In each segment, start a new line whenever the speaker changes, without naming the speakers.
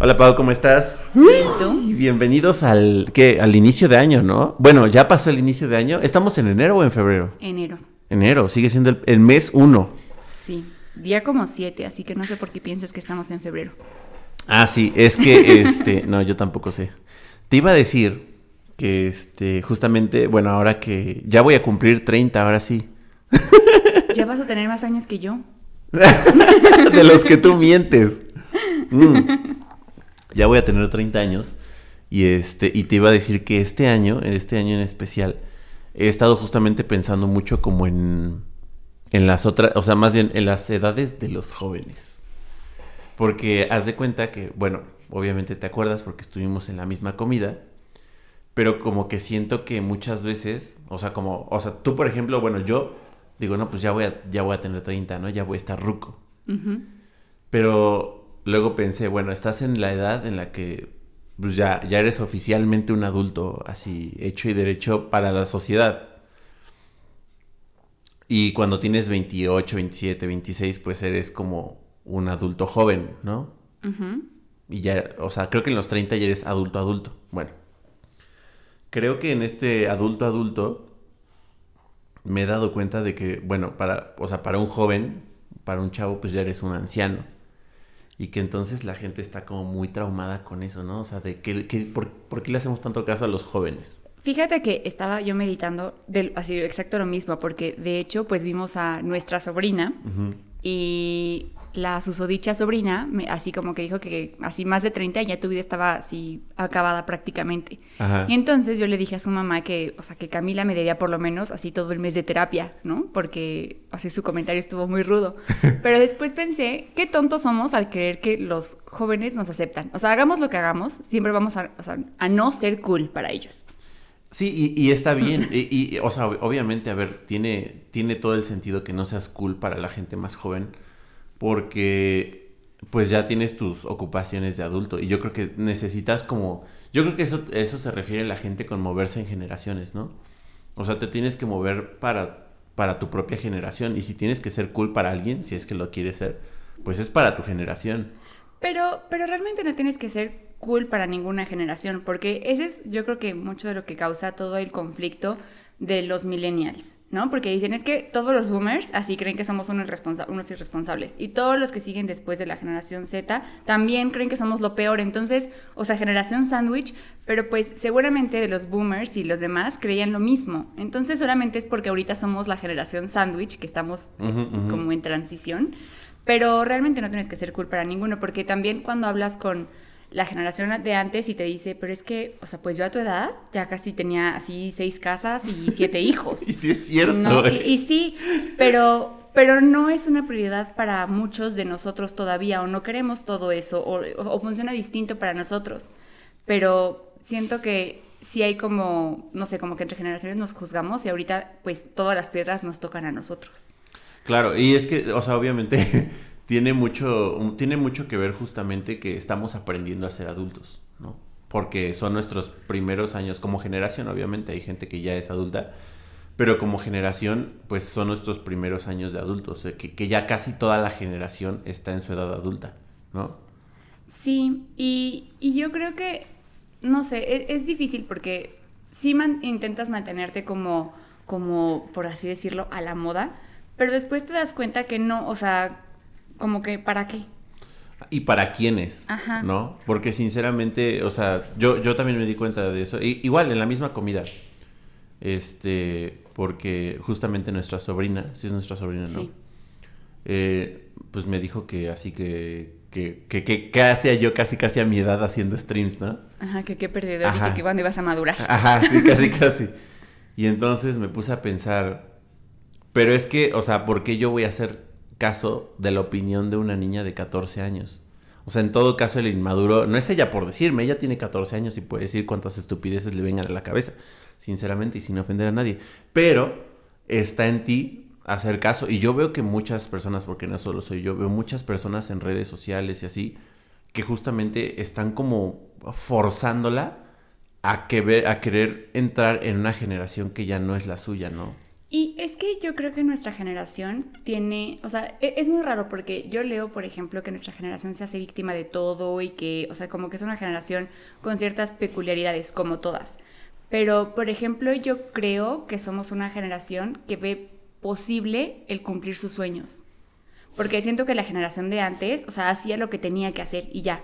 Hola Pau, ¿cómo estás?
¿Y tú?
Bienvenidos al ¿qué? al inicio de año, ¿no? Bueno, ya pasó el inicio de año. ¿Estamos en enero o en febrero?
Enero.
Enero, sigue siendo el, el mes uno.
Sí. Día como siete, así que no sé por qué piensas que estamos en febrero.
Ah, sí, es que este, no, yo tampoco sé. Te iba a decir que este, justamente, bueno, ahora que ya voy a cumplir 30, ahora sí.
Ya vas a tener más años que yo.
de los que tú mientes. Mm. Ya voy a tener 30 años y este y te iba a decir que este año, en este año en especial, he estado justamente pensando mucho como en en las otras, o sea, más bien en las edades de los jóvenes. Porque haz de cuenta que, bueno, obviamente te acuerdas porque estuvimos en la misma comida, pero como que siento que muchas veces, o sea, como, o sea, tú por ejemplo, bueno, yo digo, no, pues ya voy a, ya voy a tener 30, ¿no? Ya voy a estar ruco. Pero luego pensé, bueno, estás en la edad en la que pues ya, ya eres oficialmente un adulto, así, hecho y derecho para la sociedad. Y cuando tienes 28, 27, 26, pues eres como un adulto joven, ¿no? Y ya, o sea, creo que en los 30 ya eres adulto adulto. Bueno, creo que en este adulto adulto me he dado cuenta de que, bueno, para, o sea, para un joven, para un chavo, pues ya eres un anciano. Y que entonces la gente está como muy traumada con eso, ¿no? O sea, de que, que- por, ¿por qué le hacemos tanto caso a los jóvenes?
Fíjate que estaba yo meditando del, así exacto lo mismo, porque de hecho, pues vimos a nuestra sobrina y la susodicha sobrina, me- así como que dijo que así más de 30 ya tu vida estaba así acabada prácticamente.
Ajá.
Y entonces yo le dije a su mamá que, o sea, que Camila me debía por lo menos así todo el mes de terapia, ¿no? Porque así su comentario estuvo muy rudo. Pero después pensé, qué tontos somos al creer que los jóvenes nos aceptan. O sea, hagamos lo que hagamos, siempre vamos a, o sea, a no ser cool para ellos.
Sí, y, y está bien. y, y, o sea, ob- obviamente, a ver, tiene, tiene todo el sentido que no seas cool para la gente más joven, porque pues ya tienes tus ocupaciones de adulto. Y yo creo que necesitas como. Yo creo que eso, eso se refiere a la gente con moverse en generaciones, ¿no? O sea, te tienes que mover para, para tu propia generación. Y si tienes que ser cool para alguien, si es que lo quieres ser, pues es para tu generación.
Pero, pero realmente no tienes que ser cool para ninguna generación, porque ese es yo creo que mucho de lo que causa todo el conflicto de los millennials, ¿no? Porque dicen es que todos los boomers así creen que somos unos, irresponsa- unos irresponsables y todos los que siguen después de la generación Z también creen que somos lo peor, entonces, o sea, generación sándwich, pero pues seguramente de los boomers y los demás creían lo mismo, entonces solamente es porque ahorita somos la generación sándwich, que estamos eh, como en transición, pero realmente no tienes que ser cool para ninguno, porque también cuando hablas con la generación de antes y te dice, pero es que, o sea, pues yo a tu edad ya casi tenía así seis casas y siete hijos.
Y sí es cierto.
No, y, sí, pero, pero no es una prioridad para muchos de nosotros todavía, o no queremos todo eso, o, o- o funciona distinto para nosotros. Pero siento que sí hay como, no sé, como que entre generaciones nos juzgamos y ahorita pues todas las piedras nos tocan a nosotros.
Claro, y es que, o sea, obviamente tiene mucho, tiene mucho que ver justamente que estamos aprendiendo a ser adultos, ¿no? Porque son nuestros primeros años como generación, obviamente hay gente que ya es adulta, pero como generación, pues son nuestros primeros años de adultos, eh, que, que ya casi toda la generación está en su edad adulta, ¿no?
Sí, y, y yo creo que, no sé, e- es, difícil porque sí intentas mantenerte como, como, por así decirlo, a la moda, pero después te das cuenta que no, o sea, como que, ¿para qué?
¿Y para quiénes?
Ajá.
¿No? Porque sinceramente, o sea, yo, yo también me di cuenta de eso. I- igual, en la misma comida. Este, porque justamente nuestra sobrina, si es nuestra sobrina, ¿no?
Sí.
Eh, pues me dijo que así que, que, que, que, que hacía yo casi casi a mi edad haciendo streams, ¿no?
Ajá, que qué perdedor y
Ajá.
que, que cuando ibas a madurar.
Ajá, sí, casi casi. Y entonces me puse a pensar, pero es que, o sea, ¿por qué yo voy a hacer caso de la opinión de una niña de 14 años? O sea, en todo caso el inmaduro, no es ella por decirme, ella tiene 14 años y puede decir cuántas estupideces le vengan a la cabeza, sinceramente y sin ofender a nadie. Pero está en ti hacer caso. Y yo veo que muchas personas, porque no solo soy yo, veo muchas personas en redes sociales y así, que justamente están como forzándola a, que ver, a querer entrar en una generación que ya no es la suya, ¿no?
Y es que yo creo que nuestra generación tiene, o sea, e- es muy raro porque yo leo, por ejemplo, que nuestra generación se hace víctima de todo y que, o sea, como que es una generación con ciertas peculiaridades, como todas. Pero, por ejemplo, yo creo que somos una generación que ve posible el cumplir sus sueños. Porque siento que la generación de antes, o sea, hacía lo que tenía que hacer y ya,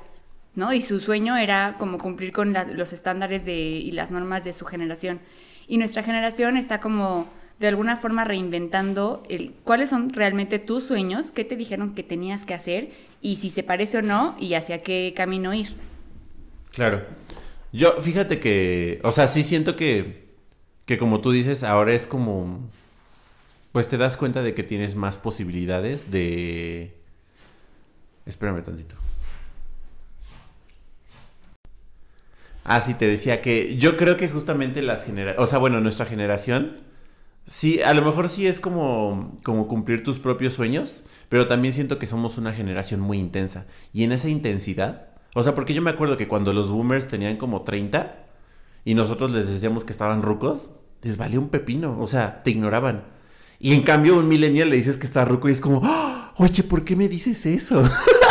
¿no? Y su sueño era como cumplir con los estándares de, y las normas de su generación. Y nuestra generación está como de alguna forma reinventando el, cuáles son realmente tus sueños, qué te dijeron que tenías que hacer y si se parece o no y hacia qué camino ir.
Claro. Yo, fíjate que, o sea, sí siento que, que como tú dices, ahora es como, pues te das cuenta de que tienes más posibilidades de... Espérame tantito. Ah, sí, te decía que yo creo que justamente las generaciones, o sea, bueno, nuestra generación, sí, a lo mejor sí es como, como cumplir tus propios sueños, pero también siento que somos una generación muy intensa. Y en esa intensidad, o sea, porque yo me acuerdo que cuando los boomers tenían como 30 y nosotros les decíamos que estaban rucos, les valía un pepino, o sea, te ignoraban. Y en cambio un millennial le dices que está ruco y es como, "Ah, oye, ¿por qué me dices eso?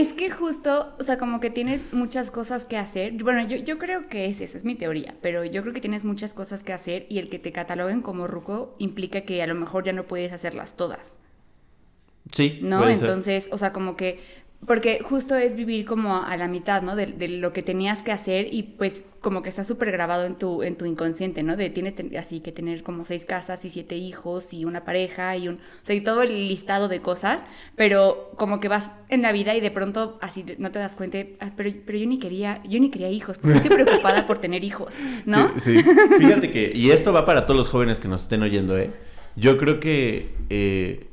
Es que justo, o sea, como que tienes muchas cosas que hacer. Bueno, yo, yo creo que es eso, es mi teoría, pero yo creo que tienes muchas cosas que hacer y el que te cataloguen como ruco implica que a lo mejor ya no puedes hacerlas todas,
Sí,
¿no?
ser.
Entonces, o sea, como que, porque justo es vivir como a la mitad, ¿no? De, de lo que tenías que hacer y pues como que está súper grabado en tu, en tu inconsciente, ¿no? De tienes así que tener como seis casas y siete hijos y una pareja y un, o sea, y todo el listado de cosas, pero como que vas en la vida y de pronto así no te das cuenta, "Ah, pero, pero yo ni quería, yo ni quería hijos, porque estoy preocupada por tener hijos, ¿no?
Sí, sí. Fíjate que, y esto va para todos los jóvenes que nos estén oyendo, ¿eh? Yo creo que eh,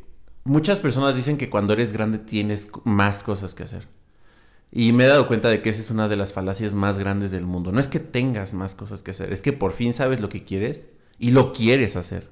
muchas personas dicen que cuando eres grande tienes más cosas que hacer. Y me he dado cuenta de que esa es una de las falacias más grandes del mundo. No es que tengas más cosas que hacer, es que por fin sabes lo que quieres y lo quieres hacer.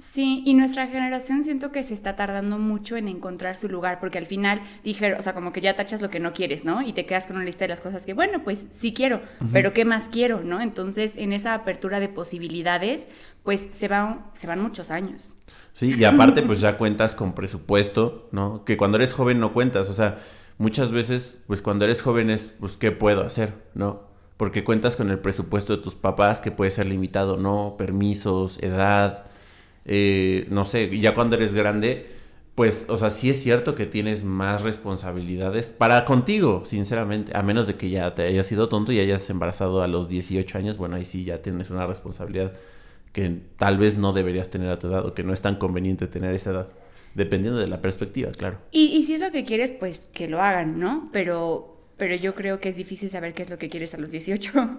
Sí, y nuestra generación siento que se está tardando mucho en encontrar su lugar, porque al final dije, o sea, como que ya tachas lo que no quieres, ¿no? Y te quedas con una lista de las cosas que, bueno, pues sí quiero, pero ¿qué más quiero, no? Entonces, en esa apertura de posibilidades, pues se van, se van muchos años.
Sí, y aparte pues ya cuentas con presupuesto, ¿no? Que cuando eres joven no cuentas, o sea, muchas veces pues cuando eres joven es pues qué puedo hacer, ¿no? Porque cuentas con el presupuesto de tus papás que puede ser limitado, ¿no? Permisos, edad, eh, no sé, ya cuando eres grande pues, o sea, sí es cierto que tienes más responsabilidades para contigo, sinceramente, a menos de que ya te hayas sido tonto y hayas embarazado a los 18 años, bueno, ahí sí ya tienes una responsabilidad que tal vez no deberías tener a tu edad o que no es tan conveniente tener esa edad, dependiendo de la perspectiva, claro.
Y, y si es lo que quieres, pues que lo hagan, ¿no? Pero, pero yo creo que es difícil saber qué es lo que quieres a los 18.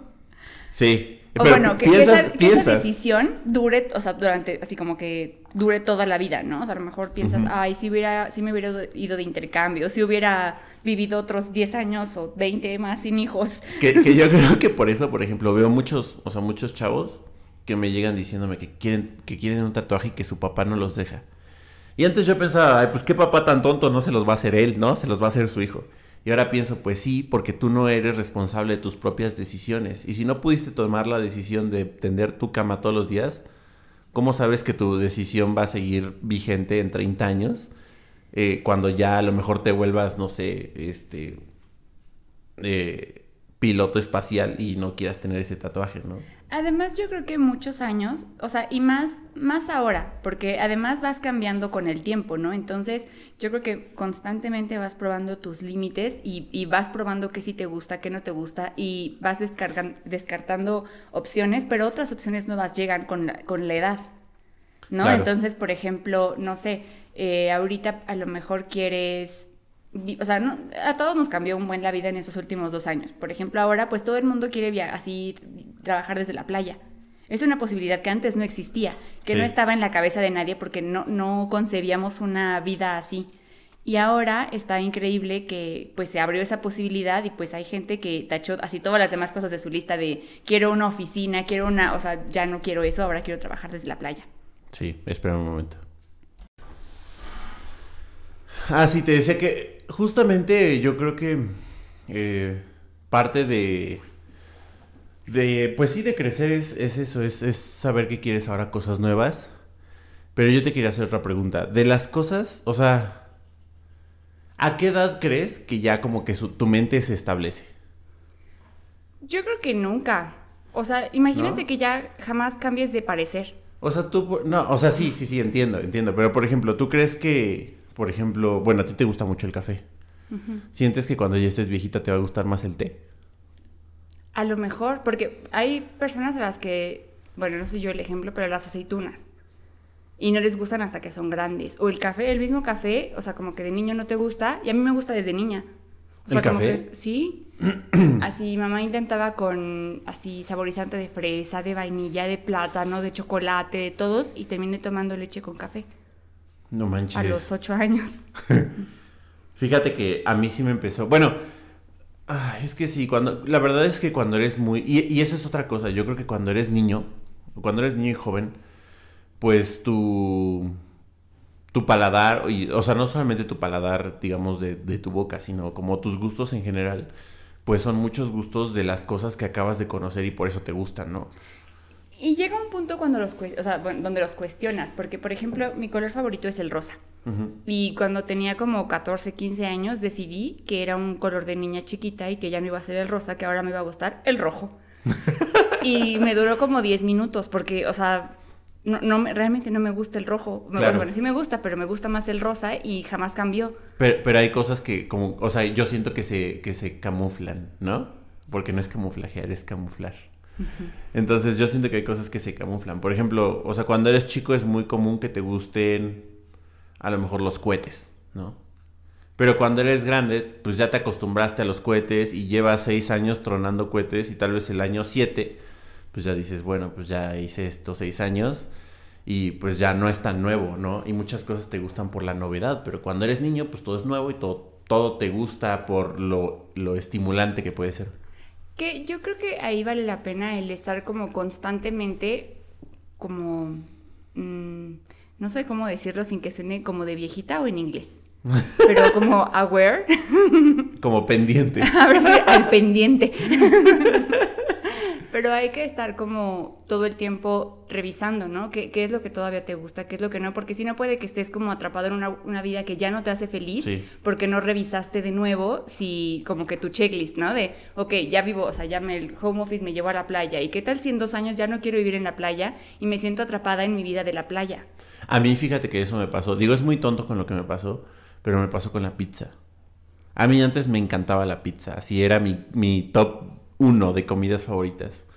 Sí,
O
pero
bueno, que, esa, que esa
piensas.
decisión dure, o sea, durante, así como que dure toda la vida, ¿no? O sea, a lo mejor piensas, ay, si hubiera, si me hubiera ido de intercambio, si hubiera vivido otros 10 años o 20 más sin hijos.
Que, que yo creo que por eso, por ejemplo, veo muchos, o sea, muchos chavos que me llegan diciéndome que quieren, que quieren un tatuaje y que su papá no los deja. Y antes yo pensaba, ay, pues qué papá tan tonto, no se los va a hacer él, ¿no? Se los va a hacer su hijo. Y ahora pienso, pues sí, porque tú no eres responsable de tus propias decisiones. Y si no pudiste tomar la decisión de tender tu cama todos los días, ¿cómo sabes que tu decisión va a seguir vigente en 30 años? Eh, cuando ya a lo mejor te vuelvas, no sé, este, eh, piloto espacial y no quieras tener ese tatuaje, ¿no?
Además, yo creo que muchos años, o sea, y más, más ahora, porque además vas cambiando con el tiempo, ¿no? Entonces, yo creo que constantemente vas probando tus límites y, y vas probando qué sí te gusta, qué no te gusta, y vas descartando opciones, pero otras opciones nuevas llegan con la, con la edad, ¿no?
Claro.
Entonces, por ejemplo, no sé, eh, ahorita a lo mejor quieres o sea, no- a todos nos cambió un buen la vida en esos últimos dos años. Por ejemplo, ahora pues todo el mundo quiere via- así trabajar desde la playa. Es una posibilidad que antes no existía, que no estaba en la cabeza de nadie porque no, no concebíamos una vida así. Y ahora está increíble que pues se abrió esa posibilidad y pues hay gente que tachó así todas las demás cosas de su lista de quiero una oficina, quiero una, o sea, ya no quiero eso, ahora quiero trabajar desde la playa.
Sí, espera un momento. Ah, sí, te decía que justamente yo creo que eh, parte de, de, pues sí, de crecer es, es eso, es, es saber que quieres ahora cosas nuevas. Pero yo te quería hacer otra pregunta. De las cosas, o sea, ¿a qué edad crees que ya como que su- tu mente se establece?
Yo creo que nunca. O sea, imagínate
¿No?
que ya jamás cambies de parecer.
O sea, tú, no, o sea, sí, sí, sí, entiendo, entiendo. Pero, por ejemplo, ¿tú crees que, por ejemplo, bueno, a ti te gusta mucho el café? ¿Sientes que cuando ya estés viejita te va a gustar más el té?
A lo mejor, porque hay personas a las que, bueno, no soy yo el ejemplo, pero las aceitunas. Y no les gustan hasta que son grandes. O el café, el mismo café, o sea, como que de niño no te gusta. Y a mí me gusta desde niña. O
¿El
sea, como
café?
que sí. así, mamá intentaba con así saborizante de fresa, de vainilla, de plátano, de chocolate, de todos. Y terminé tomando leche con café
No manches.
a los ocho años.
Fíjate que a mí sí me empezó. Bueno, ay, es que sí, cuando. La verdad es que cuando eres muy. Y, y eso es otra cosa. Yo creo que cuando eres niño, cuando eres niño y joven, pues tu. Tu paladar, y, o sea, no solamente tu paladar, digamos, de, de tu boca, sino como tus gustos en general, pues son muchos gustos de las cosas que acabas de conocer y por eso te gustan, ¿no?
Y llega un punto cuando los, o sea, bueno, donde los cuestionas, porque por ejemplo, mi color favorito es el rosa. Y cuando tenía como 14, 15 años decidí que era un color de niña chiquita y que ya no iba a ser el rosa, que ahora me iba a gustar el rojo. y me duró como 10 minutos porque, o sea, no, no me- realmente no me gusta el rojo.
Claro.
Bueno, sí me gusta, pero me gusta más el rosa y jamás cambió.
Pero, pero hay cosas que, como, o sea, yo siento que se, que se camuflan, ¿no? Porque no es camuflajear, es camuflar. Entonces yo siento que hay cosas que se camuflan. Por ejemplo, o sea, cuando eres chico es muy común que te gusten a lo mejor los cohetes, ¿no? Pero cuando eres grande, pues ya te acostumbraste a los cohetes y llevas seis años tronando cohetes y tal vez el año siete, pues ya dices, bueno, pues ya hice estos seis años y pues ya no es tan nuevo, ¿no? Y muchas cosas te gustan por la novedad, pero cuando eres niño, pues todo es nuevo y todo, todo te gusta por lo, lo estimulante que puede ser.
Que yo creo que ahí vale la pena el estar como constantemente, como, mm, no sé cómo decirlo sin que suene como de viejita o en inglés, pero como aware,
Como pendiente.
al pendiente. Pero hay que estar como todo el tiempo revisando, ¿no? ¿Qué, qué es lo que todavía te gusta? ¿Qué es lo que no? Porque si no puede que estés como atrapado en una, una vida que ya no te hace feliz
Sí.
porque no revisaste de nuevo si como que tu checklist, ¿no? De, ok, ya vivo, o sea, ya me, el home office me llevó a la playa. ¿Y qué tal si en dos años ya no quiero vivir en la playa y me siento atrapada en mi vida de la playa?
A mí fíjate que eso me pasó. Digo, es muy tonto con lo que me pasó, pero me pasó con la pizza. A mí antes me encantaba la pizza, así era mi, mi top uno de comidas favoritas.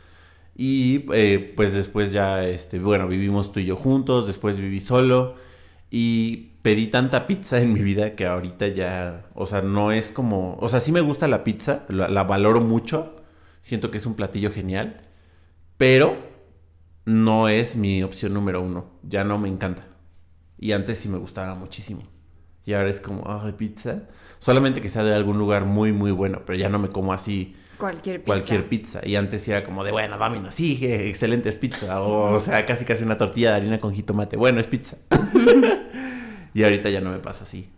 Y eh, pues después ya, este, bueno, vivimos tú y yo juntos, después viví solo y pedí tanta pizza en mi vida que ahorita ya, o sea, no es como, o sea, sí me gusta la pizza, la, la valoro mucho, siento que es un platillo genial, pero no es mi opción número uno, ya no me encanta. Y antes sí me gustaba muchísimo. Y ahora es como, ay, pizza. Solamente que sea de algún lugar muy, muy bueno, pero ya no me como así
Cualquier pizza.
cualquier pizza. Y antes era como de, bueno, Domino, sí, excelente es pizza. O, o sea, casi casi una tortilla de harina con jitomate. Bueno, es pizza. y ahorita ya no me pasa así.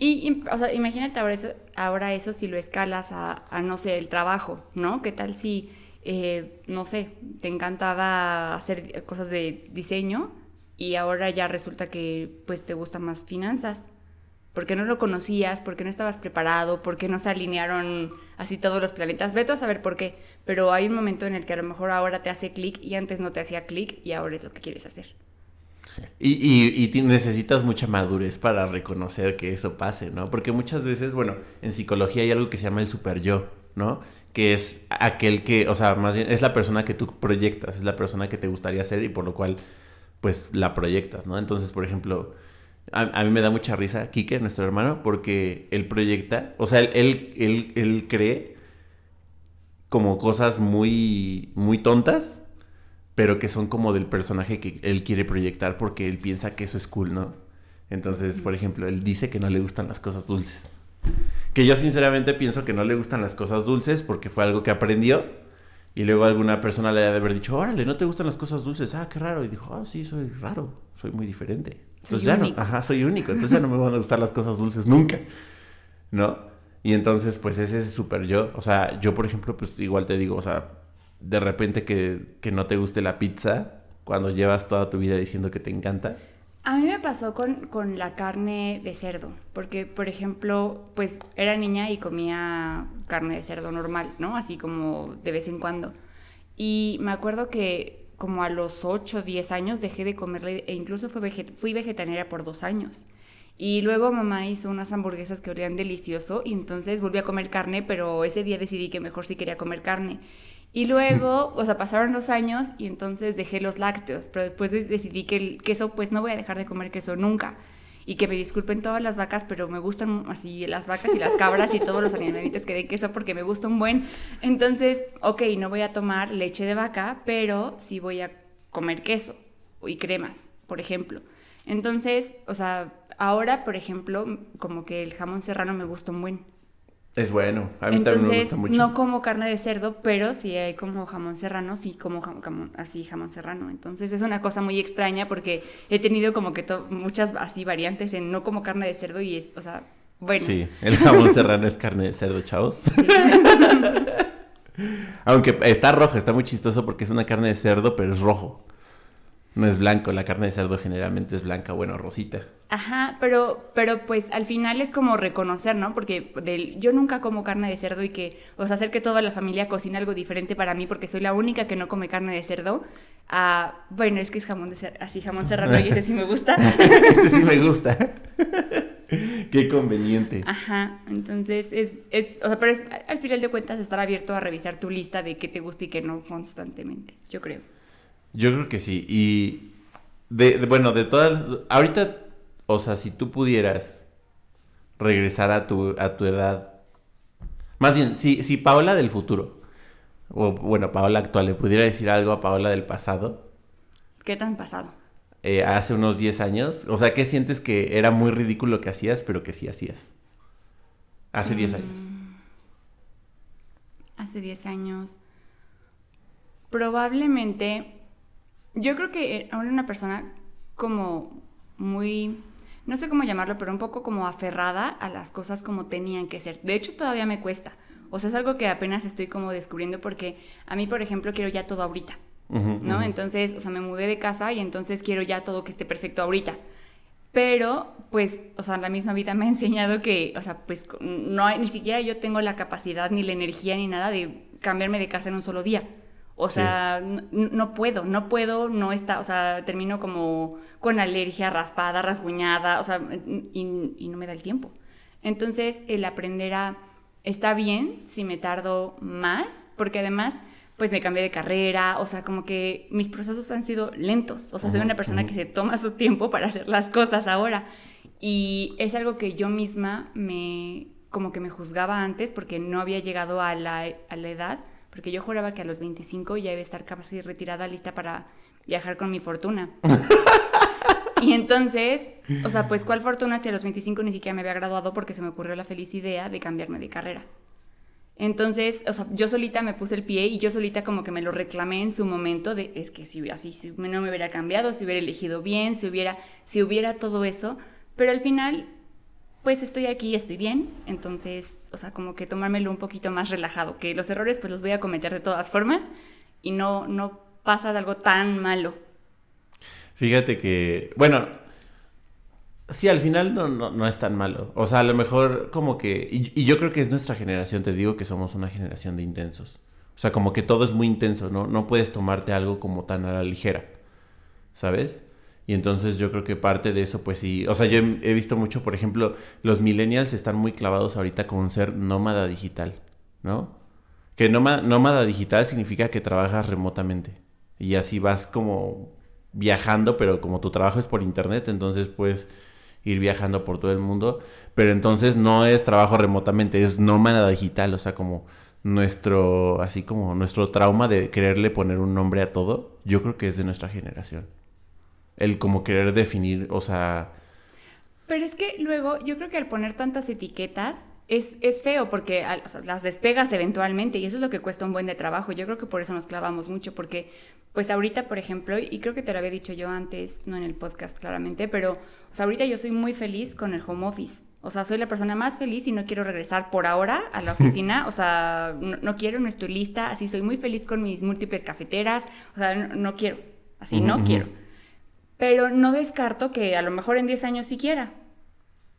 Y, o sea, imagínate ahora eso, ahora eso si lo escalas a, a, no sé, el trabajo, ¿no? ¿Qué tal si, eh, no sé, te encantaba hacer cosas de diseño y ahora ya resulta que, pues, te gusta más finanzas? Porque no lo conocías, porque no estabas preparado, porque no se alinearon así todos los planetas. Vete a saber por qué. Pero hay un momento en el que a lo mejor ahora te hace clic y antes no te hacía clic y ahora es lo que quieres hacer.
Y, y, necesitas mucha madurez para reconocer que eso pase, ¿no? Porque muchas veces, bueno, en psicología hay algo que se llama el super yo, ¿no? Que es aquel que, o sea, más bien es la persona que tú proyectas, es la persona que te gustaría ser y por lo cual, pues, la proyectas, ¿no? Entonces, por ejemplo, a, a mí me da mucha risa Quique, nuestro hermano, porque él proyecta, o sea, él, él, él, él cree como cosas muy, muy tontas, pero que son como del personaje que él quiere proyectar porque él piensa que eso es cool, ¿no? Entonces, por ejemplo, él dice que no le gustan las cosas dulces. Que yo sinceramente pienso que no le gustan las cosas dulces porque fue algo que aprendió y luego alguna persona le ha de haber dicho, órale, ¿no te gustan las cosas dulces? Ah, qué raro. Y dijo, ah, sí, soy raro, soy muy diferente. Entonces
Soy
ya
único.
no, ajá, soy único. Entonces ya no me van a gustar las cosas dulces nunca, ¿no? Y entonces, pues ese es súper yo. O sea, yo, por ejemplo, pues igual te digo, o sea, de repente que, que no te guste la pizza cuando llevas toda tu vida diciendo que te encanta.
A mí me pasó con, con, la carne de cerdo, porque, por ejemplo, pues era niña y comía carne de cerdo normal, ¿no? Así como de vez en cuando. Y me acuerdo que como a los 8 o 10 años dejé de comerla e incluso fui, fui vegetariana por dos años. Y luego mamá hizo unas hamburguesas que olían delicioso y entonces volví a comer carne, pero ese día decidí que mejor sí quería comer carne. Y luego, o sea, pasaron los años y entonces dejé los lácteos, pero después decidí que el queso, pues no voy a dejar de comer queso nunca. Y que me disculpen todas las vacas, pero me gustan así las vacas y las cabras y todos los animalitos que den queso porque me gusta un buen. Entonces, ok, no voy a tomar leche de vaca, pero sí voy a comer queso y cremas, por ejemplo. Entonces, o sea, ahora, por ejemplo, como que el jamón serrano me gusta un buen.
Es bueno, a mí también me gusta mucho.
No como carne de cerdo, pero sí hay como jamón serrano, sí como jamón, así jamón serrano. Entonces es una cosa muy extraña porque he tenido como que muchas así variantes en no como carne de cerdo y es, o sea, bueno.
Sí, el jamón serrano es carne de cerdo, chavos. Aunque está rojo, está muy chistoso porque es una carne de cerdo, pero es rojo. No es blanco, la carne de cerdo generalmente es blanca, bueno, rosita.
Ajá, pero, pero pues al final es como reconocer, ¿no? Porque yo nunca como carne de cerdo y que, o sea, hacer que toda la familia cocine algo diferente para mí porque soy la única que no come carne de cerdo. Ah, bueno, es que es jamón de cerdo, así jamón serrano y ese sí me gusta.
ese sí me gusta. Qué conveniente.
Ajá, entonces es, es, o sea, pero es, al final de cuentas estar abierto a revisar tu lista de qué te gusta y qué no constantemente, yo creo.
Yo creo que sí. Y de, bueno, de todas, ahorita, o sea, si tú pudieras regresar a tu, a tu edad, más bien, si, si Paola del futuro, o bueno, Paola actual, le pudiera decir algo a Paola del pasado.
¿Qué tan pasado?
Eh, hace unos 10 años. O sea, ¿qué sientes que era muy ridículo lo que hacías, pero que sí hacías? Hace 10 años. Mm.
Hace 10 años. Probablemente yo creo que ahora una persona como muy, no sé cómo llamarlo, pero un poco como aferrada a las cosas como tenían que ser. De hecho, todavía me cuesta. O sea, es algo que apenas estoy como descubriendo porque a mí, por ejemplo, quiero ya todo ahorita. ¿No? Entonces, o sea, me mudé de casa y entonces quiero ya todo que esté perfecto ahorita. Pero, pues, o sea, la misma vida me ha enseñado que, o sea, pues, no hay, ni siquiera yo tengo la capacidad, ni la energía, ni nada de cambiarme de casa en un solo día. O sea, no, puedo, no puedo, no está, o sea, termino como con alergia, raspada, rasguñada, o sea, y, no me da el tiempo. Entonces, el aprender a, está bien si me tardo más, porque además, pues me cambié de carrera, o sea, como que mis procesos han sido lentos, o sea, soy una persona que se toma su tiempo para hacer las cosas ahora. Y es algo que yo misma me, como que me juzgaba antes porque no había llegado a la, a la edad porque yo juraba que a los 25 ya iba a estar casi retirada, lista para viajar con mi fortuna. y entonces, o sea, pues cuál fortuna si a los 25 ni siquiera me había graduado porque se me ocurrió la feliz idea de cambiarme de carrera. Entonces, o sea, yo solita me puse el pie y yo solita como que me lo reclamé en su momento de, es que si así, si no me hubiera cambiado, si hubiera elegido bien, si hubiera, si hubiera todo eso, pero al final pues estoy aquí, estoy bien, entonces, o sea, como que tomármelo un poquito más relajado, que los errores pues los voy a cometer de todas formas y no, no pasa de algo tan malo.
Fíjate que, bueno, sí, al final no, no, es tan malo. O sea, a lo mejor como que, y, y, yo creo que es nuestra generación, te digo que somos una generación de intensos. O sea, como que todo es muy intenso, ¿no? No puedes tomarte algo como tan a la ligera, ¿sabes? Y entonces yo creo que parte de eso, pues sí. O sea, yo he visto mucho, por ejemplo, los millennials están muy clavados ahorita con ser nómada digital, ¿no? Que nómada, nómada digital significa que trabajas remotamente. Y así vas como viajando, pero como tu trabajo es por internet, entonces puedes ir viajando por todo el mundo. Pero entonces no es trabajo remotamente, es nómada digital. O sea, como nuestro, así como nuestro trauma de quererle poner un nombre a todo, yo creo que es de nuestra generación el como querer definir, o sea...
Pero es que luego yo creo que al poner tantas etiquetas es, es feo porque las despegas eventualmente y eso es lo que cuesta un buen de trabajo. Yo creo que por eso nos clavamos mucho porque pues ahorita, por ejemplo, y creo que te lo había dicho yo antes, no en el podcast claramente, pero o sea, ahorita yo soy muy feliz con el home office. O sea, soy la persona más feliz y no quiero regresar por ahora a la oficina. O sea, no, quiero, no estoy lista. Así soy muy feliz con mis múltiples cafeteras. O sea, no, quiero. Así, no quiero. Pero no descarto que a lo mejor en 10 años sí quiera.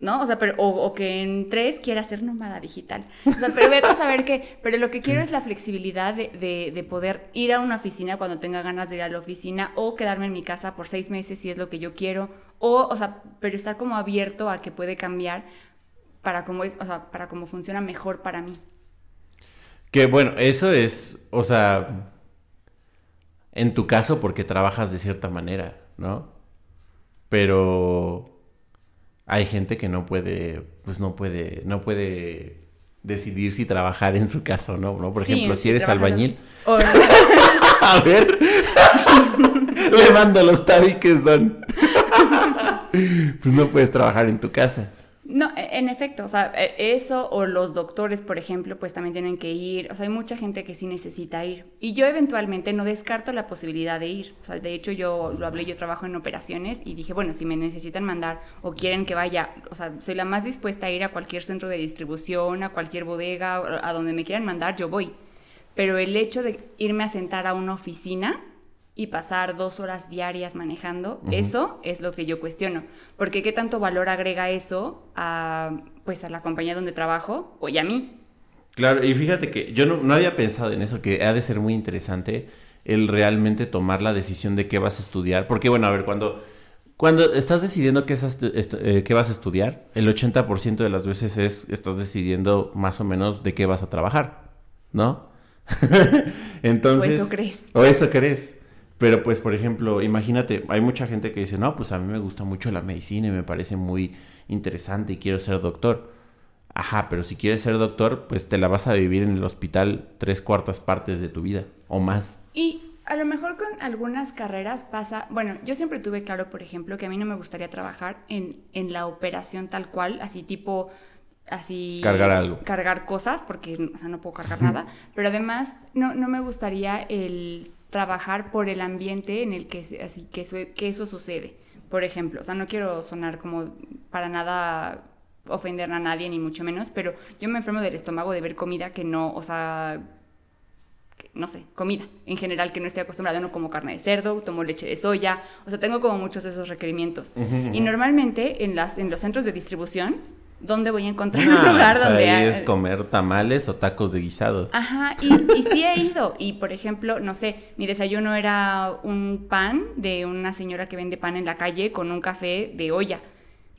¿no? O sea, pero, o, que en tres quiera ser nómada digital. O sea, pero vete a saber que, pero lo que quiero es la flexibilidad de, de, poder ir a una oficina cuando tenga ganas de ir a la oficina o quedarme en mi casa por seis meses si es lo que yo quiero, o, o sea, pero estar como abierto a que puede cambiar para cómo es, o sea, para cómo funciona mejor para mí.
Que bueno, eso es, o sea, en tu caso porque trabajas de cierta manera, ¿no? Pero hay gente que no puede, pues no puede, no puede decidir si trabajar en su casa o no, ¿no? Por ejemplo, si eres albañil. A ver. Le mando los tabiques, don. pues no puedes trabajar en tu casa.
En efecto, o sea, e, eso o los doctores, por ejemplo, pues también tienen que ir. O sea, hay mucha gente que sí necesita ir. Y yo eventualmente no descarto la posibilidad de ir. O sea, de hecho yo lo hablé, yo trabajo en operaciones y dije, bueno, si me necesitan mandar o quieren que vaya, o sea, soy la más dispuesta a ir a cualquier centro de distribución, a cualquier bodega, a donde me quieran mandar, yo voy. Pero el hecho de irme a sentar a una oficina, y pasar dos horas diarias manejando, eso es lo que yo cuestiono. Porque qué tanto valor agrega eso a, pues, a la compañía donde trabajo o y a mí.
Claro, y fíjate que yo no, había pensado en eso, que ha de ser muy interesante el realmente tomar la decisión de qué vas a estudiar. Porque bueno, a ver, cuando, cuando estás decidiendo qué, eh, qué vas a estudiar, el 80% de las veces es, estás decidiendo más o menos de qué vas a trabajar, ¿no? Entonces... O eso crees. O eso crees. Pero pues, por ejemplo, imagínate, hay mucha gente que dice, no, pues a mí me gusta mucho la medicina y me parece muy interesante y quiero ser doctor. Ajá, pero si quieres ser doctor, pues te la vas a vivir en el hospital tres cuartas partes de tu vida o más.
Y a lo mejor con algunas carreras pasa, bueno, yo siempre tuve claro, por ejemplo, que a mí no me gustaría trabajar en, en la operación tal cual, así tipo así
cargar algo
cargar cosas porque o sea, no puedo cargar nada pero además no, no me gustaría el trabajar por el ambiente en el que, así, que, eso, que eso sucede. Por ejemplo, o sea, no quiero sonar como para nada ofender a nadie, ni mucho menos, pero yo me enfermo del estómago de ver comida que no, o sea, no sé, comida en general que no estoy acostumbrada, no como carne de cerdo, tomo leche de soya, o sea, tengo como muchos de esos requerimientos. Y normalmente en, las, en los centros de distribución ¿dónde voy a encontrar un ah, lugar donde
ahí es comer tamales o tacos de guisado.
Ajá, y, y, sí he ido. Y por ejemplo, no sé, mi desayuno era un pan de una señora que vende pan en la calle con un café de olla.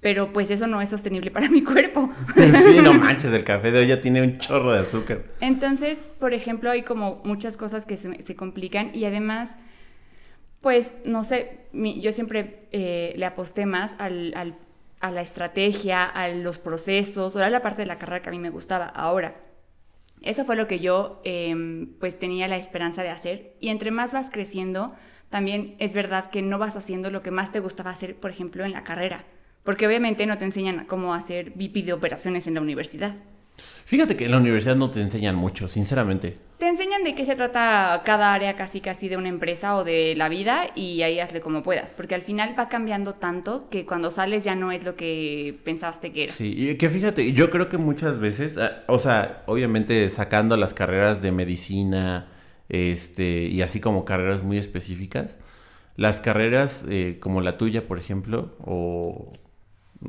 Pero pues eso no es sostenible para mi cuerpo.
Sí, no manches, el café de olla tiene un chorro de azúcar.
Entonces, por ejemplo, hay como muchas cosas que se, complican y además, pues, no sé, yo siempre eh, le aposté más al, al a la estrategia, a los procesos, era la parte de la carrera que a mí me gustaba. Ahora, eso fue lo que yo em, pues tenía la esperanza de hacer y entre más vas creciendo, también es verdad que no vas haciendo lo que más te gustaba hacer, por ejemplo, en la carrera, porque obviamente no te enseñan cómo hacer VIP de operaciones en la universidad.
Fíjate que en la universidad no te enseñan mucho, sinceramente.
Te enseñan de qué se trata cada área casi casi de una empresa o de la vida y ahí hazle como puedas, porque al final va cambiando tanto que cuando sales ya no es lo que pensaste que era.
Sí, y que fíjate, yo creo que muchas veces, ah, o sea, obviamente sacando las carreras de medicina, este, y así como carreras muy específicas, las carreras eh, como la tuya, por ejemplo, o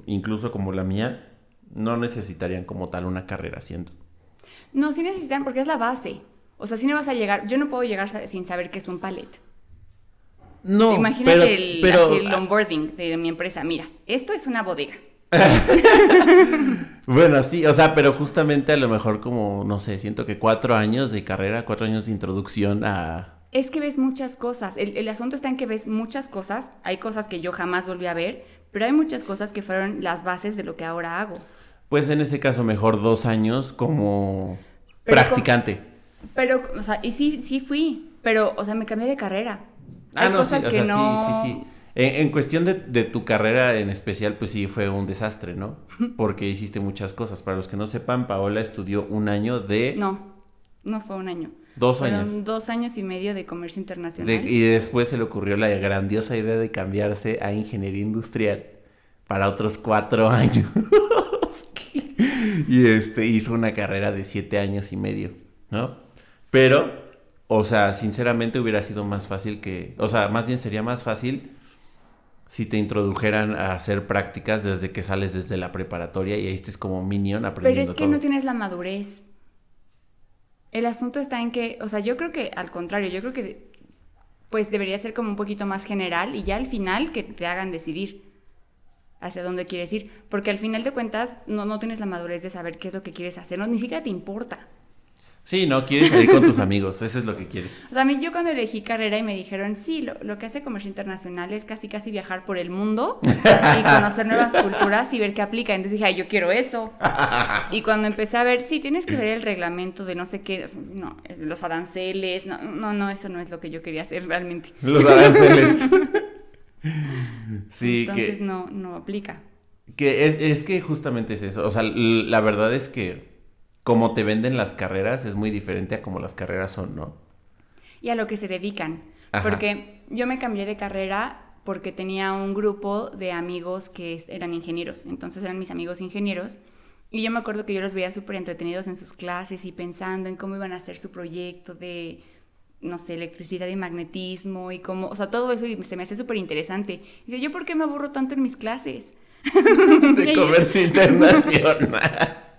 incluso como la mía, no necesitarían como tal una carrera, siento.
No, sí necesitan porque es la base. O sea, si no vas a llegar, yo no puedo llegar sin saber qué es un pallet. No, Imagínate el, pero, el onboarding de mi empresa. Mira, esto es una bodega.
bueno, sí, o sea, pero justamente a lo mejor como, no sé, siento que cuatro años de carrera, cuatro años de introducción a...
Es que ves muchas cosas. El, el asunto está en que ves muchas cosas. Hay cosas que yo jamás volví a ver, pero hay muchas cosas que fueron las bases de lo que ahora hago
pues en ese caso mejor dos años como practicante.
pero, o sea, y sí, sí fui, pero, o sea, me cambié de carrera. Ah, no, sí, o sea, sí,
sí, sí. En, cuestión de, de, tu carrera en especial, pues sí fue un desastre, ¿no? Porque hiciste muchas cosas. Para los que no sepan, Paola estudió un año de...
No, no fue un año.
Dos años.
Dos años y medio de comercio internacional.
y después se le ocurrió la grandiosa idea de cambiarse a ingeniería industrial para otros cuatro años. y este, hizo una carrera de siete años y medio, ¿no? Pero, o sea, sinceramente hubiera sido más fácil que, o sea, más bien sería más fácil si te introdujeran a hacer prácticas desde que sales desde la preparatoria y ahí estés como minion
Pero
aprendiendo
es que
todo.
no tienes la madurez. El asunto está en que, o sea, yo creo que al contrario, yo creo que pues debería ser como un poquito más general y ya al final que te hagan decidir hacia dónde quieres ir, porque al final de cuentas no, no tienes la madurez de saber qué es lo que quieres hacer, no, ni siquiera te importa.
Sí, no, quieres salir con tus amigos, eso es lo que quieres.
O sea, a mí yo cuando elegí carrera y me dijeron, sí, lo, lo que hace comercio internacional es casi casi viajar por el mundo y conocer nuevas culturas y ver qué aplica. Entonces dije, ay, yo quiero eso. Y cuando empecé a ver, sí, tienes que ver el reglamento de no sé qué, no, los aranceles, no, no, no, eso no es lo que yo quería hacer realmente.
Los aranceles. sí,
Entonces
que,
no, no aplica.
que es, es que justamente es eso. O sea, la verdad es que como te venden las carreras es muy diferente a como las carreras son, ¿no?
y a lo que se dedican.
Ajá.
Porque yo me cambié de carrera porque tenía un grupo de amigos que eran ingenieros, entonces eran mis amigos ingenieros. Y yo me acuerdo que yo los veía súper entretenidos en sus clases y pensando en cómo iban a hacer su proyecto de, no sé, electricidad y magnetismo y cómo, o sea, todo eso y se me hacía súper interesante. Y dice, ¿yo por qué me aburro tanto en mis clases?
De comercio internacional.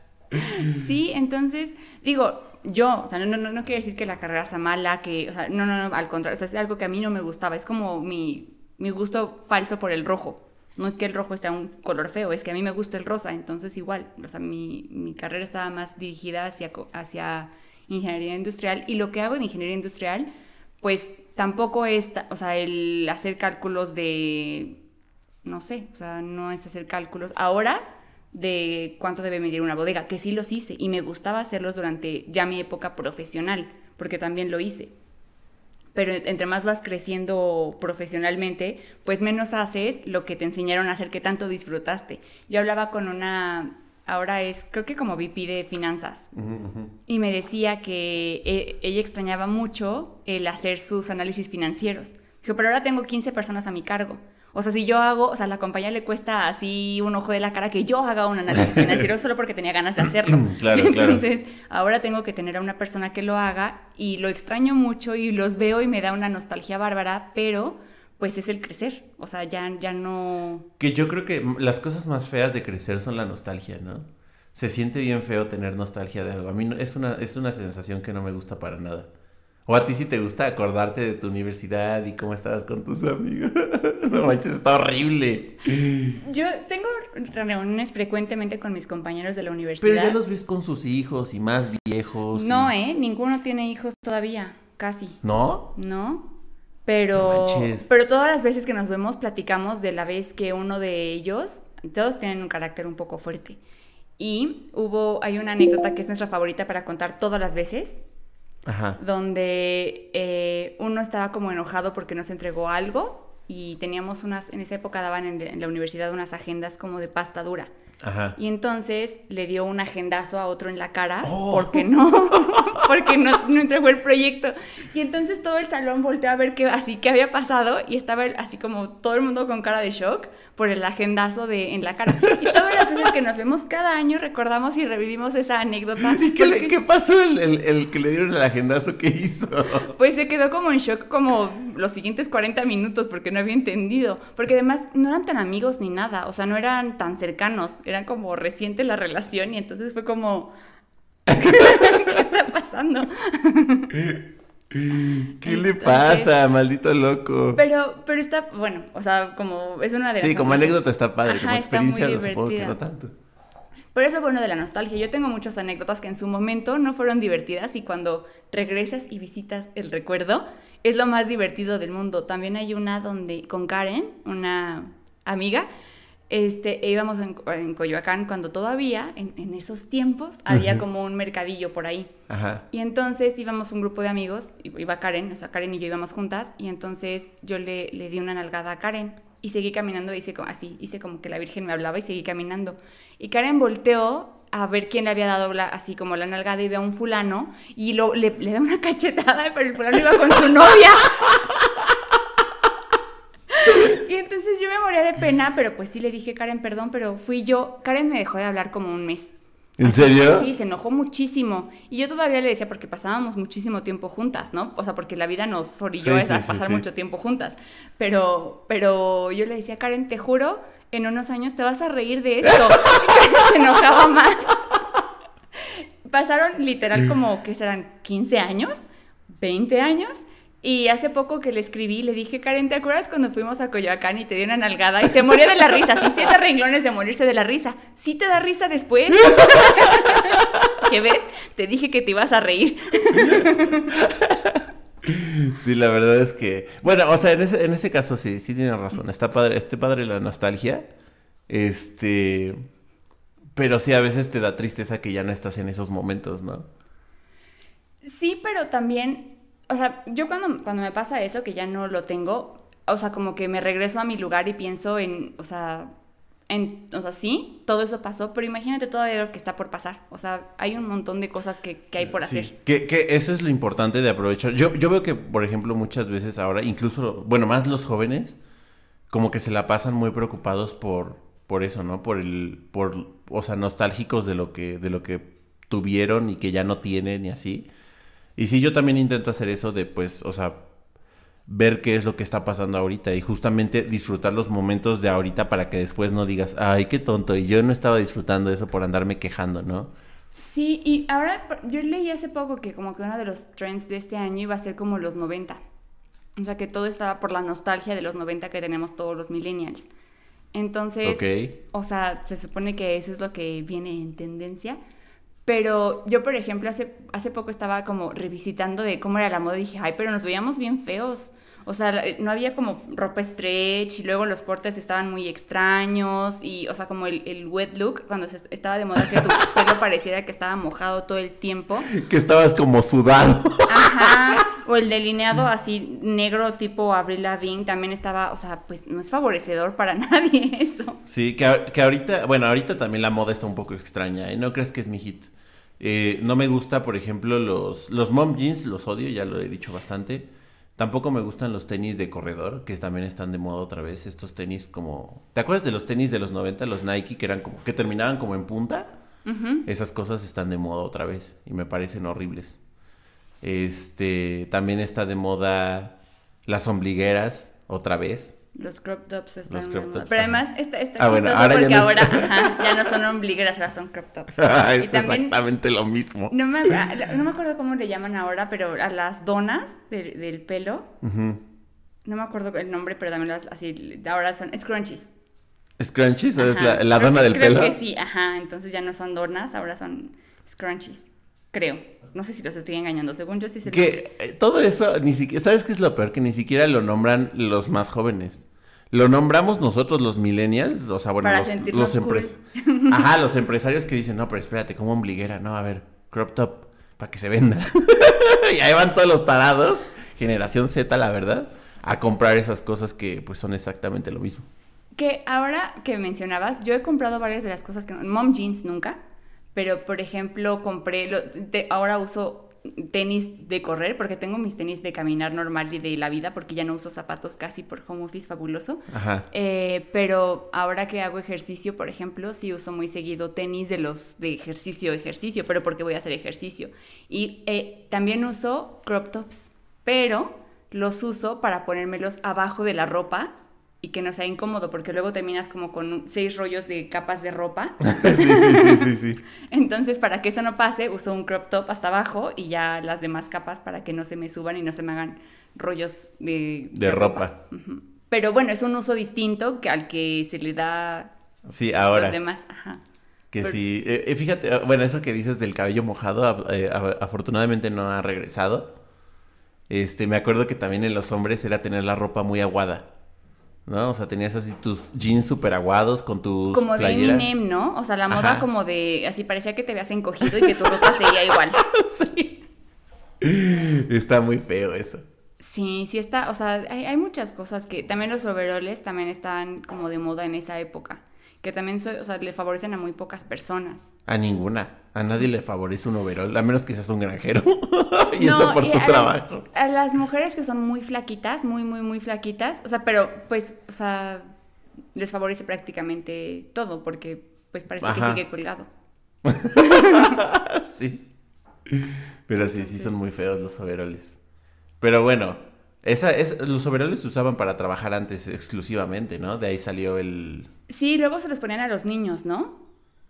Sí, entonces, digo, yo, o sea, no, no, no quiere decir que la carrera sea mala, que, o sea, no, no, no, al contrario, o sea, es algo que a mí no me gustaba, es como mi, mi gusto falso por el rojo. No es que el rojo esté un color feo, es que a mí me gusta el rosa, entonces igual, o sea, mi, mi carrera estaba más dirigida hacia, hacia ingeniería industrial y lo que hago en ingeniería industrial, pues tampoco es, o sea, el hacer cálculos de, no sé, o sea, no es hacer cálculos. Ahora de cuánto debe medir una bodega, que sí los hice y me gustaba hacerlos durante ya mi época profesional, porque también lo hice. Pero entre más vas creciendo profesionalmente, pues menos haces lo que te enseñaron a hacer que tanto disfrutaste. Yo hablaba con una, ahora es, creo que como VP de finanzas, y me decía que e- ella extrañaba mucho el hacer sus análisis financieros. Dijo, pero ahora tengo 15 personas a mi cargo. O sea, si yo hago, o sea, a la compañía le cuesta así un ojo de la cara que yo haga un análisis financiero solo porque tenía ganas de hacerlo.
Claro, claro.
Entonces, ahora tengo que tener a una persona que lo haga y lo extraño mucho y los veo y me da una nostalgia bárbara, pero pues es el crecer. O sea, ya, ya no...
Que yo creo que las cosas más feas de crecer son la nostalgia, ¿no? Se siente bien feo tener nostalgia de algo. A mí no- es, una, es una sensación que no me gusta para nada. O a ti sí te gusta acordarte de tu universidad y cómo estabas con tus amigos. no manches, está horrible.
Yo tengo reuniones frecuentemente con mis compañeros de la universidad.
Pero ya los ves con sus hijos y más viejos. y-
No, ¿eh? Ninguno tiene hijos todavía, casi.
¿No?
¿No? Pero,
No
pero todas las veces que nos vemos platicamos de la vez que uno de ellos, todos tienen un carácter un poco fuerte. Y hubo, hay una anécdota que es nuestra favorita para contar todas las veces,
Ajá.
donde eh, uno estaba como enojado porque nos entregó algo y teníamos unas, en esa época daban en, en la universidad unas agendas como de pasta dura.
Ajá.
Y entonces le dio un agendazo a otro en la cara
Oh.
porque no, porque no, no entregó el proyecto. Y entonces todo el salón volteó a ver qué, así qué había pasado y estaba así como todo el mundo con cara de shock por el agendazo de, en la cara. Y todas las veces que nos vemos cada año recordamos y revivimos esa anécdota.
¿Y qué, le- qué pasó el, el- el que le dieron el agendazo que hizo?
Pues se quedó como en shock como los siguientes 40 minutos porque no había entendido. Porque además no eran tan amigos ni nada, o sea, no eran tan cercanos, eran como reciente la relación y entonces fue como... ¿Qué está pasando?
¿Qué le pasa, maldito loco?
Pero, pero está, bueno, o sea, como es una de las...
Sí, como anécdota está padre,
Ajá,
como experiencia supongo que no tanto.
Pero eso es bueno de la nostalgia. Yo tengo muchas anécdotas que en su momento no fueron divertidas y cuando regresas y visitas el recuerdo es lo más divertido del mundo. También hay una donde con Karen, una amiga, este, e íbamos en, en Coyoacán cuando todavía, en, en esos tiempos, había como un mercadillo por ahí.
Ajá.
Y entonces íbamos un grupo de amigos, iba Karen, o sea, Karen y yo íbamos juntas, y entonces yo le, le di una nalgada a Karen y seguí caminando, hice como, así, hice como que la Virgen me hablaba y seguí caminando. Y Karen volteó a ver quién le había dado la- así como la nalgada y ve a un fulano y lo, le, le da una cachetada, pero el fulano iba con su novia. Y entonces yo me moría de pena, pero pues sí le dije, Karen, perdón, pero fui yo. Karen me dejó de hablar como un mes.
¿En serio?
Sí, se enojó muchísimo. Y yo todavía le decía, porque pasábamos muchísimo tiempo juntas, ¿no? O sea, porque la vida nos orilló
Sí,
a
sí, sí,
pasar
sí.
mucho tiempo juntas. Pero, pero yo le decía, Karen, te juro, en unos años te vas a reír de esto. Y se enojaba más. Pasaron literal como, ¿qué serán? ¿15 años? ¿20 años? Y hace poco que le escribí, le dije, Karen, ¿te acuerdas cuando fuimos a Coyoacán y te di una nalgada? Y se murió de la risa, sí, siete renglones de morirse de la risa. ¿Sí te da risa después? ¿Qué ves? Te dije que te ibas a reír.
Sí, la verdad es que. Bueno, o sea, en ese, en ese caso sí, sí tienes razón. Está padre, este padre la nostalgia. Este. Pero sí, a veces te da tristeza que ya no estás en esos momentos, ¿no?
Sí, pero también, o sea, yo cuando, cuando me pasa eso, que ya no lo tengo, o sea, como que me regreso a mi lugar y pienso en, o sea, en, o sea, sí, todo eso pasó, pero imagínate todavía lo que está por pasar. O sea, hay un montón de cosas que, que hay por
Sí,
hacer.
Que, que eso es lo importante de aprovechar. Yo, yo veo que, por ejemplo, muchas veces ahora, incluso, bueno, más los jóvenes, como que se la pasan muy preocupados por, por eso, ¿no? Por el, por, o sea, nostálgicos de lo que, de lo que tuvieron y que ya no tienen y así. Y sí, yo también intento hacer eso de, pues, o sea, ver qué es lo que está pasando ahorita y justamente disfrutar los momentos de ahorita para que después no digas, ay, qué tonto, y yo no estaba disfrutando eso por andarme quejando, ¿no?
Sí, y ahora yo leí hace poco que como que uno de los trends de este año iba a ser como los 90. O sea, que todo estaba por la nostalgia de los 90 que tenemos todos los millennials. Entonces, o sea, se supone que eso es lo que viene en tendencia. Pero yo, por ejemplo, hace, hace poco estaba como revisitando de cómo era la moda y dije, ay, pero nos veíamos bien feos. O sea, la- no había como ropa stretch y luego los cortes estaban muy extraños y, o sea, como el, el wet look, cuando se, estaba de moda que tu pelo pareciera que estaba mojado todo el tiempo.
Que estabas como sudado.
Ajá. O el delineado así negro tipo Avril Lavigne también estaba, o sea, pues no es favorecedor para nadie eso.
Sí, que, que ahorita, bueno, ahorita también la moda está un poco extraña, ¿eh? No crees que es mi hit. Eh, no me gusta, por ejemplo, los, los mom jeans, los odio, ya lo he dicho bastante. Tampoco me gustan los tenis de corredor, que también están de moda otra vez. Estos tenis como... ¿Te acuerdas de los tenis de los 90, los Nike, que eran como... que terminaban como en punta? Esas cosas están de moda otra vez y me parecen horribles. Este, también está de moda las ombligueras otra vez.
Los crop tops están
Los crop tops,
Pero además está, está
Ah, bueno, ya
porque
no
ahora ajá, ya no son ombligueras, ahora son crop tops.
es
y también,
exactamente lo mismo.
no me, no me acuerdo cómo le llaman ahora, pero a las donas del, del pelo,
Ujú.
no me acuerdo el nombre, pero también las así, ahora son scrunchies.
¿Scrunchies? ¿Es la, la
Creo
dona del
creo
pelo?
que sí, ajá, entonces ya no son donas, ahora son scrunchies, creo. No sé si los estoy engañando, según yo sí se
Que eh, todo eso, ni siquiera, ¿sabes qué es lo peor? Que ni siquiera lo nombran los más jóvenes. Lo nombramos nosotros los millennials, o sea, bueno,
Para
los, los empres- Ajá, los empresarios que dicen, no, pero espérate, como ombliguera, no, a ver, crop top, para que se venda. y ahí van todos los tarados, generación Z, la verdad, a comprar esas cosas que pues son exactamente lo mismo.
Que ahora que mencionabas, yo he comprado varias de las cosas que... Mom jeans nunca, pero por ejemplo compré... lo- de- ahora uso tenis de correr porque tengo mis tenis de caminar normal y de la vida porque ya no uso zapatos casi por home office fabuloso.
Ajá.
Eh, pero ahora que hago ejercicio, por ejemplo, sí uso muy seguido tenis de los de ejercicio, ejercicio, pero porque voy a hacer ejercicio. Y eh, también uso crop tops, pero los uso para ponérmelos abajo de la ropa y que no sea incómodo, porque luego terminas como con seis rollos de capas de ropa.
sí, sí, sí.
Entonces, para que eso no pase, uso un crop top hasta abajo y ya las demás capas para que no se me suban y no se me hagan rollos de,
De ropa.
Pero bueno, es un uso distinto que al que se le da
Sí,
a
ahora.
los demás. Ajá.
Que
Pero-
sí, eh, eh, fíjate, ah, bueno, eso que dices del cabello mojado, eh, afortunadamente no ha regresado. Este, me acuerdo que también en los hombres era tener la ropa muy aguada, ¿no? O sea, tenías así tus jeans súper aguados con tus
Como de
playeras.
Eminem, ¿no? O sea, la moda
Ajá.
como de, así parecía que te habías encogido y que tu ropa seguía igual.
Está muy feo eso.
Sí, sí está, o sea, hay, hay muchas cosas que, también los overoles también estaban como de moda en esa época, que también, so- o sea, le favorecen a muy pocas personas.
A ninguna. A nadie le favorece un overol, a menos que seas un granjero. y
No,
eso por
y
tu
a
trabajo.
Las, a las mujeres que son muy flaquitas, muy, muy, muy flaquitas, o sea, pero pues, o sea, les favorece prácticamente todo porque pues parece
Ajá.
que sigue colgado.
sí. Pero sí, sí son muy feos los overoles. Pero bueno, esa es, los overoles se usaban para trabajar antes exclusivamente, ¿no? De ahí salió el...
Sí, luego se los ponían a los niños, ¿no?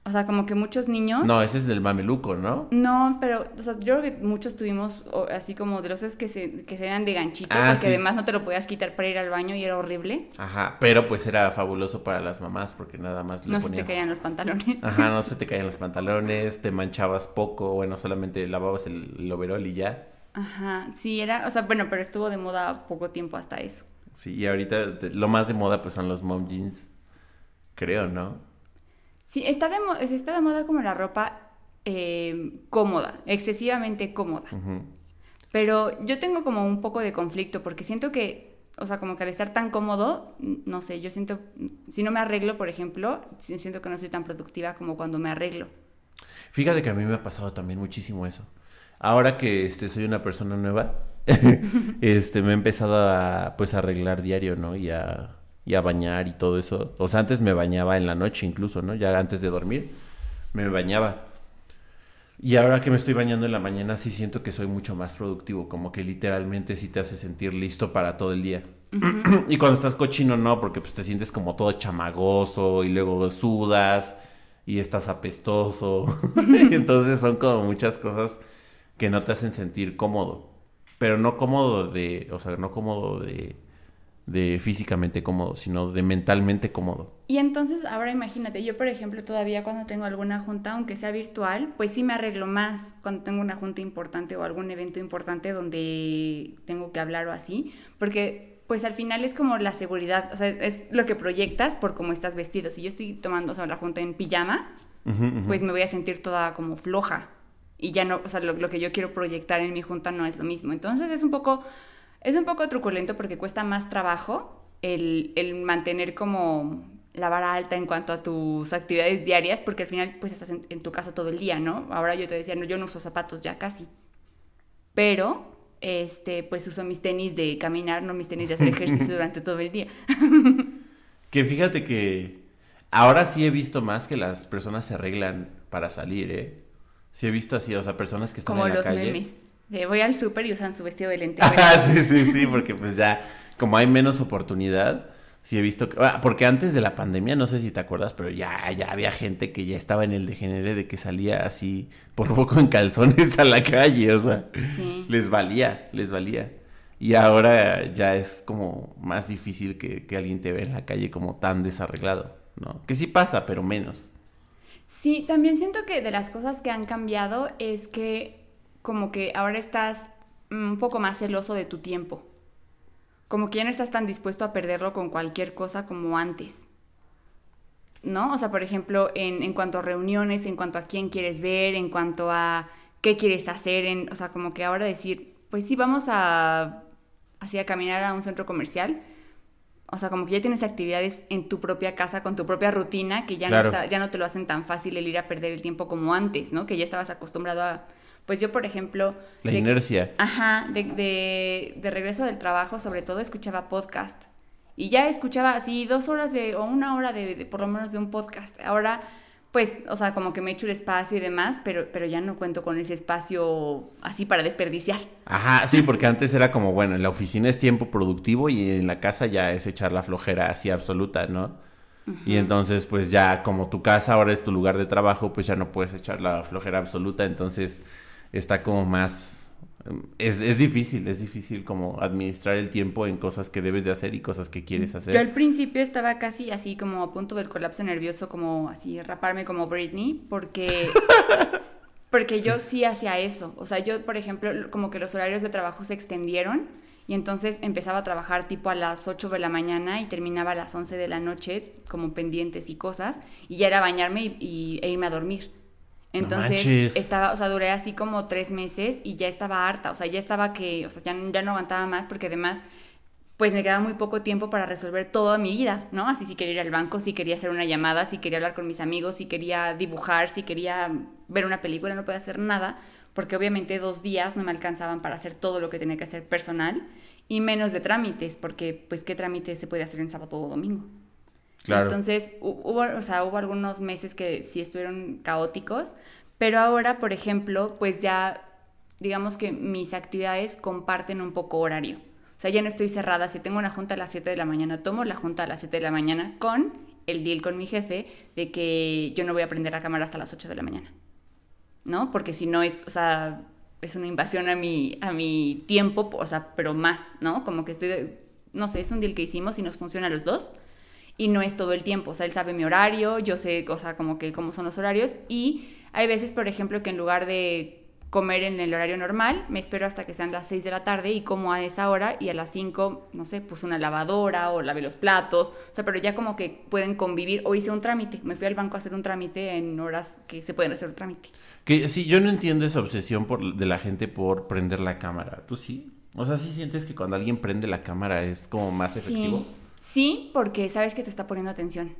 O sea, como que muchos niños.
No, ese es del mameluco, ¿no?
No, pero, o sea, yo creo que muchos tuvimos así como de los que se, que se eran de ganchito, ah, porque además no te lo podías quitar para ir al baño y era horrible.
Ajá, pero pues era fabuloso para las mamás porque nada más
le no ponías. No se te caían los pantalones.
Ajá, no se te caían los pantalones, te manchabas poco, bueno, solamente lavabas el, el overol y ya.
Ajá, sí, era, o sea, bueno, pero estuvo de moda poco tiempo hasta eso.
Sí, y ahorita lo más de moda pues son los mom jeans, creo, ¿no?
Sí, está de, está de moda como la ropa eh, cómoda, excesivamente cómoda. Pero yo tengo como un poco de conflicto porque siento que, o sea, como que al estar tan cómodo, no sé, yo siento, si no me arreglo, por ejemplo, siento que no soy tan productiva como cuando me arreglo.
Fíjate que a mí me ha pasado también muchísimo eso. Ahora que este, soy una persona nueva, este, me he empezado a, pues, arreglar diario, ¿no? Y a y a bañar y todo eso. O sea, antes me bañaba en la noche incluso, ¿no? Ya antes de dormir me bañaba. Y ahora que me estoy bañando en la mañana sí siento que soy mucho más productivo, como que literalmente sí te hace sentir listo para todo el día. y cuando estás cochino no, porque pues te sientes como todo chamagoso y luego sudas y estás apestoso. Entonces son como muchas cosas que no te hacen sentir cómodo. Pero no cómodo de, o sea, no cómodo de de físicamente cómodo, sino de mentalmente cómodo.
Y entonces, ahora imagínate, yo por ejemplo todavía cuando tengo alguna junta, aunque sea virtual, pues sí me arreglo más cuando tengo una junta importante o algún evento importante donde tengo que hablar o así, porque pues al final es como la seguridad, o sea, es lo que proyectas por cómo estás vestido. Si yo estoy tomando o sea, la junta en pijama, pues me voy a sentir toda como floja y ya no, o sea, lo, lo que yo quiero proyectar en mi junta no es lo mismo. Entonces es un poco es un poco truculento porque cuesta más trabajo el, mantener como la vara alta en cuanto a tus actividades diarias, porque al final pues estás en, tu casa todo el día, ¿no? Ahora yo te decía, no, yo no uso zapatos ya casi. Pero, este, pues uso mis tenis de caminar, no mis tenis de hacer ejercicio durante todo el día.
que fíjate que ahora sí he visto más que las personas se arreglan para salir, ¿eh? Sí he visto así, o sea, personas que están en la calle. Memes
voy al súper y usan su vestido de lente.
Ah, sí, sí, sí, porque pues ya, como hay menos oportunidad, sí he visto que, ah, porque antes de la pandemia, no sé si te acuerdas, pero ya, ya había gente que ya estaba en el degenere de que salía así por poco en calzones a la calle, o sea, les valía, les valía. Y ahora ya es como más difícil que, que alguien te vea en la calle como tan desarreglado, ¿no? Que sí pasa, pero menos.
Sí, también siento que de las cosas que han cambiado es que como que ahora estás un poco más celoso de tu tiempo. Como que ya no estás tan dispuesto a perderlo con cualquier cosa como antes. ¿No? O sea, por ejemplo, en, cuanto a reuniones, en cuanto a quién quieres ver, en cuanto a qué quieres hacer, en, o sea, como que ahora decir, pues sí, vamos a, así a caminar a un centro comercial. O sea, como que ya tienes actividades en tu propia casa, con tu propia rutina, que ya, no, ya no te lo hacen tan fácil el ir a perder el tiempo como antes, ¿no? Que ya estabas acostumbrado a pues yo, por ejemplo...
La inercia.
Ajá, de, de, regreso del trabajo, sobre todo escuchaba podcast. Y ya escuchaba así dos horas de, o una hora de, por lo menos de un podcast. Ahora, pues, o sea, como que me echo el espacio y demás, pero, pero ya no cuento con ese espacio así para desperdiciar.
Ajá, sí, porque antes era como, bueno, en la oficina es tiempo productivo y en la casa ya es echar la flojera así absoluta, ¿no? Y entonces, pues ya como tu casa ahora es tu lugar de trabajo, pues ya no puedes echar la flojera absoluta, entonces está como más... Es, es, difícil, es difícil como administrar el tiempo en cosas que debes de hacer y cosas que quieres hacer.
Yo al principio estaba casi así como a punto del colapso nervioso, como así raparme como Britney, porque... porque yo sí hacía eso. O sea, yo, por ejemplo, como que los horarios de trabajo se extendieron y entonces empezaba a trabajar tipo a las 8 de la mañana y terminaba a las 11 de la noche, como pendientes y cosas, y ya era bañarme y e irme a dormir. Entonces estaba, o sea, duré así como tres meses y ya estaba harta, o sea, ya estaba que, o sea, ya, ya no aguantaba más porque además, pues me quedaba muy poco tiempo para resolver toda mi vida, ¿no? Así si quería ir al banco, si quería hacer una llamada, si quería hablar con mis amigos, si quería dibujar, si quería ver una película, no podía hacer nada, porque obviamente dos días no me alcanzaban para hacer todo lo que tenía que hacer personal y menos de trámites, porque pues qué trámite se puede hacer en sábado o domingo.
Claro.
Entonces, hu- hubo, o sea, hubo algunos meses que sí estuvieron caóticos, pero ahora, por ejemplo, pues ya, digamos que mis actividades comparten un poco horario. O sea, ya no estoy cerrada. Si tengo una junta a las 7 de la mañana, tomo la junta a las 7 de la mañana con el deal con mi jefe de que yo no voy a prender la cámara hasta las 8 de la mañana. ¿No? Porque si no es, o sea, es una invasión a mi, a mi tiempo, o sea, pero más, ¿no? Como que estoy, de- no sé, es un deal que hicimos y nos funciona a los dos y no es todo el tiempo, o sea, él sabe mi horario, yo sé, o sea, como que cómo son los horarios y hay veces, por ejemplo, que en lugar de comer en el horario normal, me espero hasta que sean las 6 de la tarde y como a esa hora y a las 5, no sé, puse una lavadora o lavé los platos, o sea, pero ya como que pueden convivir o hice un trámite, me fui al banco a hacer un trámite en horas que se pueden hacer un trámite.
Que sí, yo no entiendo esa obsesión por, de la gente por prender la cámara. ¿Tú sí? O sea, ¿sí sientes que cuando alguien prende la cámara es como más efectivo?
Sí, sí, porque sabes que te está poniendo atención.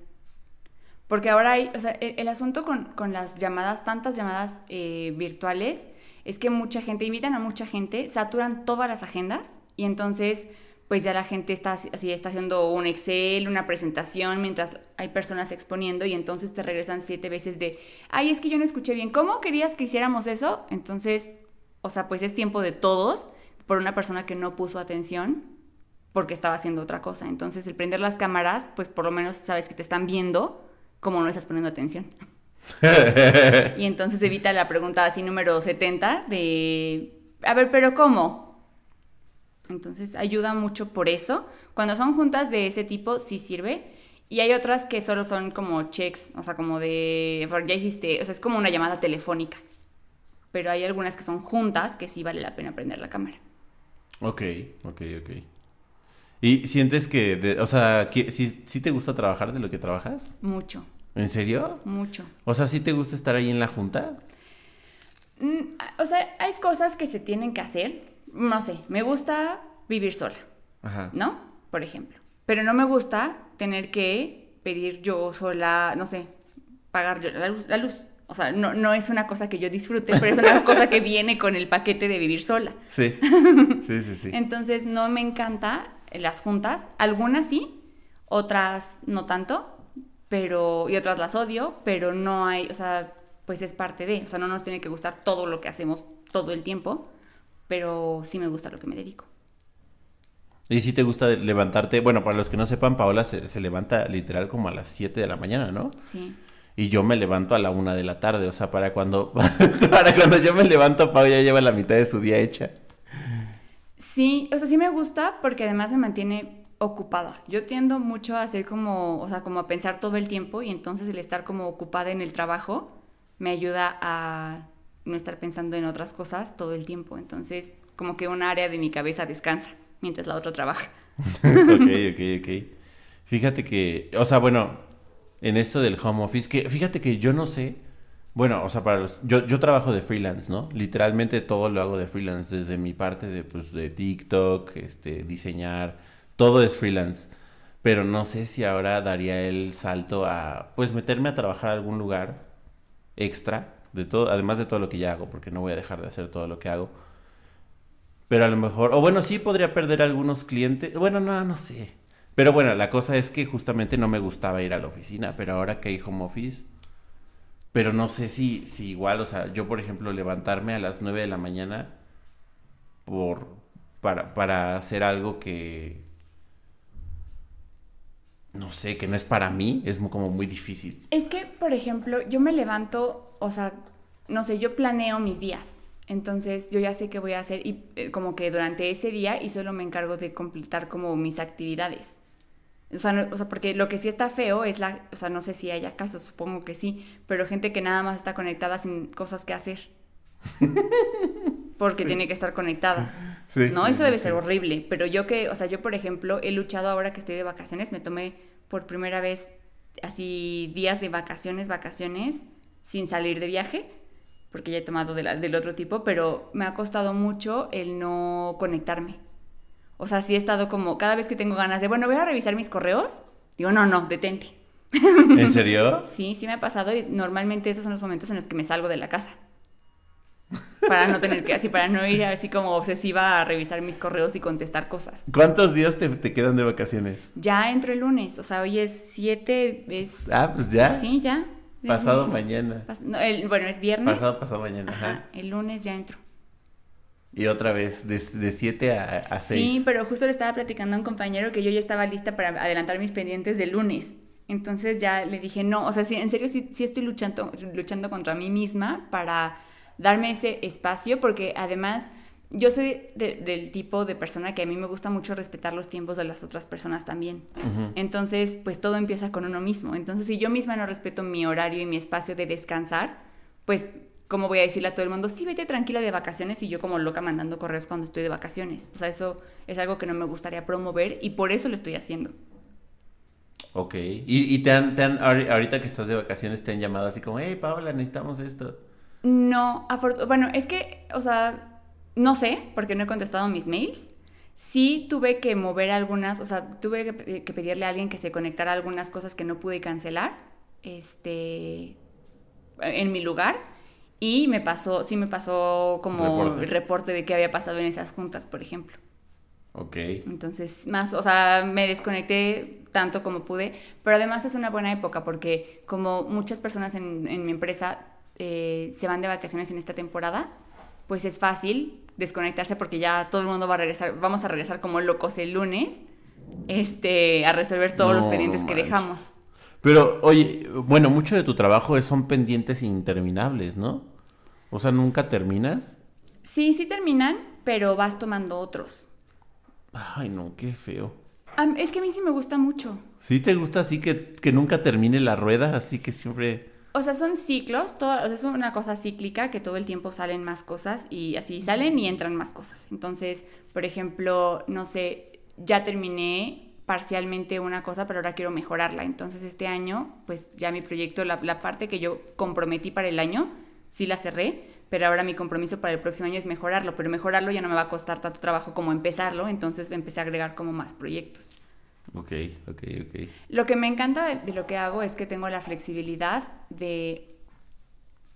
Porque ahora hay, o sea, el, asunto con, con las llamadas, tantas llamadas eh, virtuales, es que mucha gente, invitan a mucha gente, saturan todas las agendas y entonces pues ya la gente está así, está haciendo un Excel, una presentación, mientras hay personas exponiendo y entonces te regresan siete veces de, ay, es que yo no escuché bien, ¿cómo querías que hiciéramos eso? Entonces, o sea, pues es tiempo de todos por una persona que no puso atención porque estaba haciendo otra cosa. Entonces, el prender las cámaras, pues por lo menos sabes que te están viendo como no estás poniendo atención. y entonces evita la pregunta así número 70 de, a ver, pero ¿cómo? Entonces ayuda mucho por eso. Cuando son juntas de ese tipo, sí sirve. Y hay otras que solo son como checks, o sea, como de, "Por- ya hiciste, o sea, es como una llamada telefónica. Pero hay algunas que son juntas que sí vale la pena prender la cámara.
Ok, ok, ok. ¿Y sientes que, de- o sea, que, si, si te gusta trabajar de lo que trabajas?
Mucho,
¿En serio?
mucho.
O sea, ¿sí te gusta estar ahí en la junta?
Mm, O sea, hay cosas que se tienen que hacer. No sé, me gusta vivir sola,
Ajá.
¿no? Por ejemplo. Pero no me gusta tener que pedir yo sola, no sé, pagar yo la luz. La luz. O sea, no, no es una cosa que yo disfrute, pero es una cosa que viene con el paquete de vivir sola.
Sí. Sí, sí, sí.
Entonces, no me encanta las juntas. Algunas sí, otras no tanto, pero y otras las odio, pero no hay, o sea, pues es parte de, o sea, no nos tiene que gustar todo lo que hacemos todo el tiempo, pero sí me gusta lo que me dedico.
¿Y si te gusta levantarte? Bueno, para los que no sepan, Paola se, se levanta literal como a las 7 de la mañana, ¿no?
Sí.
Y yo me levanto a la una de la tarde, o sea, para cuando, para cuando yo me levanto, Pau ya lleva la mitad de su día hecha.
Sí, o sea, sí me gusta porque además me mantiene ocupada. Yo tiendo mucho a hacer como, o sea, como a pensar todo el tiempo y entonces el estar como ocupada en el trabajo me ayuda a no estar pensando en otras cosas todo el tiempo. Entonces, como que una área de mi cabeza descansa mientras la otra trabaja.
ok, ok, ok. Fíjate que, o sea, bueno, en esto del home office, que fíjate que yo no sé, bueno, o sea, para los, yo, yo trabajo de freelance, ¿no? Literalmente todo lo hago de freelance, desde mi parte de, pues, de TikTok, este, diseñar, todo es freelance. Pero no sé si ahora daría el salto a, pues, meterme a trabajar a algún lugar extra, de todo, además de todo lo que ya hago, porque no voy a dejar de hacer todo lo que hago. Pero a lo mejor, o bueno, sí podría perder algunos clientes. Bueno, no, no sé. Pero bueno, la cosa es que justamente no me gustaba ir a la oficina, pero ahora que hay home office, pero no sé si, si igual, o sea, yo por ejemplo levantarme a las 9 de la mañana por, para, para hacer algo que, no sé, que no es para mí, es como muy difícil.
Es que, por ejemplo, yo me levanto, o sea, no sé, yo planeo mis días. Entonces, yo ya sé qué voy a hacer y eh, como que durante ese día y solo me encargo de completar como mis actividades. O sea, no- o sea, porque lo que sí está feo es la, o sea, no sé si haya casos, supongo que sí, pero gente que nada más está conectada sin cosas que hacer. Porque
Sí.
tiene que estar conectada.
Sí,
¿no?
sí,
Eso debe ser horrible. Pero yo que, o sea, yo por ejemplo he luchado ahora que estoy de vacaciones, me tomé por primera vez así días de vacaciones, vacaciones, sin salir de viaje, porque ya he tomado de la- del otro tipo, pero me ha costado mucho el no conectarme. O sea, sí he estado como, cada vez que tengo ganas de, bueno, voy a revisar mis correos, digo, no, no, detente.
¿En serio?
Sí, sí me ha pasado y normalmente esos son los momentos en los que me salgo de la casa. para no tener que, así, para no ir así como obsesiva a revisar mis correos y contestar cosas.
¿Cuántos días te, te quedan de vacaciones?
Ya entro el lunes, o sea, hoy es 7, es...
Ah, pues ya.
Sí, ya.
Pasado mañana.
pas- no, el- bueno, es viernes.
Pasado, pasado mañana,
Ajá,
ajá.
el lunes ya entro.
Y otra vez, de 7 a 6.
Sí, pero justo le estaba platicando a un compañero que yo ya estaba lista para adelantar mis pendientes del lunes. Entonces ya le dije, no, o sea, sí, en serio sí, sí estoy luchando, luchando contra mí misma para darme ese espacio, porque además yo soy de- del tipo de persona que a mí me gusta mucho respetar los tiempos de las otras personas también. Entonces, pues todo empieza con uno mismo. Entonces, si yo misma no respeto mi horario y mi espacio de descansar, pues, ¿cómo voy a decirle a todo el mundo, sí, vete tranquila de vacaciones y yo como loca mandando correos cuando estoy de vacaciones? O sea, eso es algo que no me gustaría promover y por eso lo estoy haciendo.
Ok. ¿Y, y te, han, te han, ahori- ahorita que estás de vacaciones, te han llamado así como, hey, Paola, necesitamos esto?
No, bueno, es que, o sea, no sé, porque no he contestado mis mails. Sí tuve que mover algunas, o sea, tuve que, pe- que pedirle a alguien que se conectara a algunas cosas que no pude cancelar, este, en mi lugar. Y me pasó, sí me pasó como
Reporte.
el reporte de qué había pasado en esas juntas, por ejemplo.
Ok.
Entonces, más, o sea, me desconecté tanto como pude, pero además es una buena época porque como muchas personas en, en mi empresa eh, se van de vacaciones en esta temporada, pues es fácil desconectarse porque ya todo el mundo va a regresar, vamos a regresar como locos el lunes, este, a resolver todos los
No
pendientes que dejamos.
Pero, oye, bueno, mucho de tu trabajo es- son pendientes interminables, ¿no? O sea, ¿nunca terminas?
Sí, sí terminan, pero vas tomando otros.
Ay, no, qué feo.
Es que a mí sí me gusta mucho.
¿Sí te gusta así que, que nunca termine la rueda? Así que siempre...
O sea, son ciclos, todo, o sea, es una cosa cíclica que todo el tiempo salen más cosas y así salen y entran más cosas. Entonces, por ejemplo, no sé, ya terminé parcialmente una cosa, pero ahora quiero mejorarla. Entonces, este año, pues ya mi proyecto, la, la parte que yo comprometí para el año, sí la cerré, pero ahora mi compromiso para el próximo año es mejorarlo, pero mejorarlo ya no me va a costar tanto trabajo como empezarlo, entonces empecé a agregar como más proyectos.
Ok, ok, ok.
Lo que me encanta de, de lo que hago es que tengo la flexibilidad de,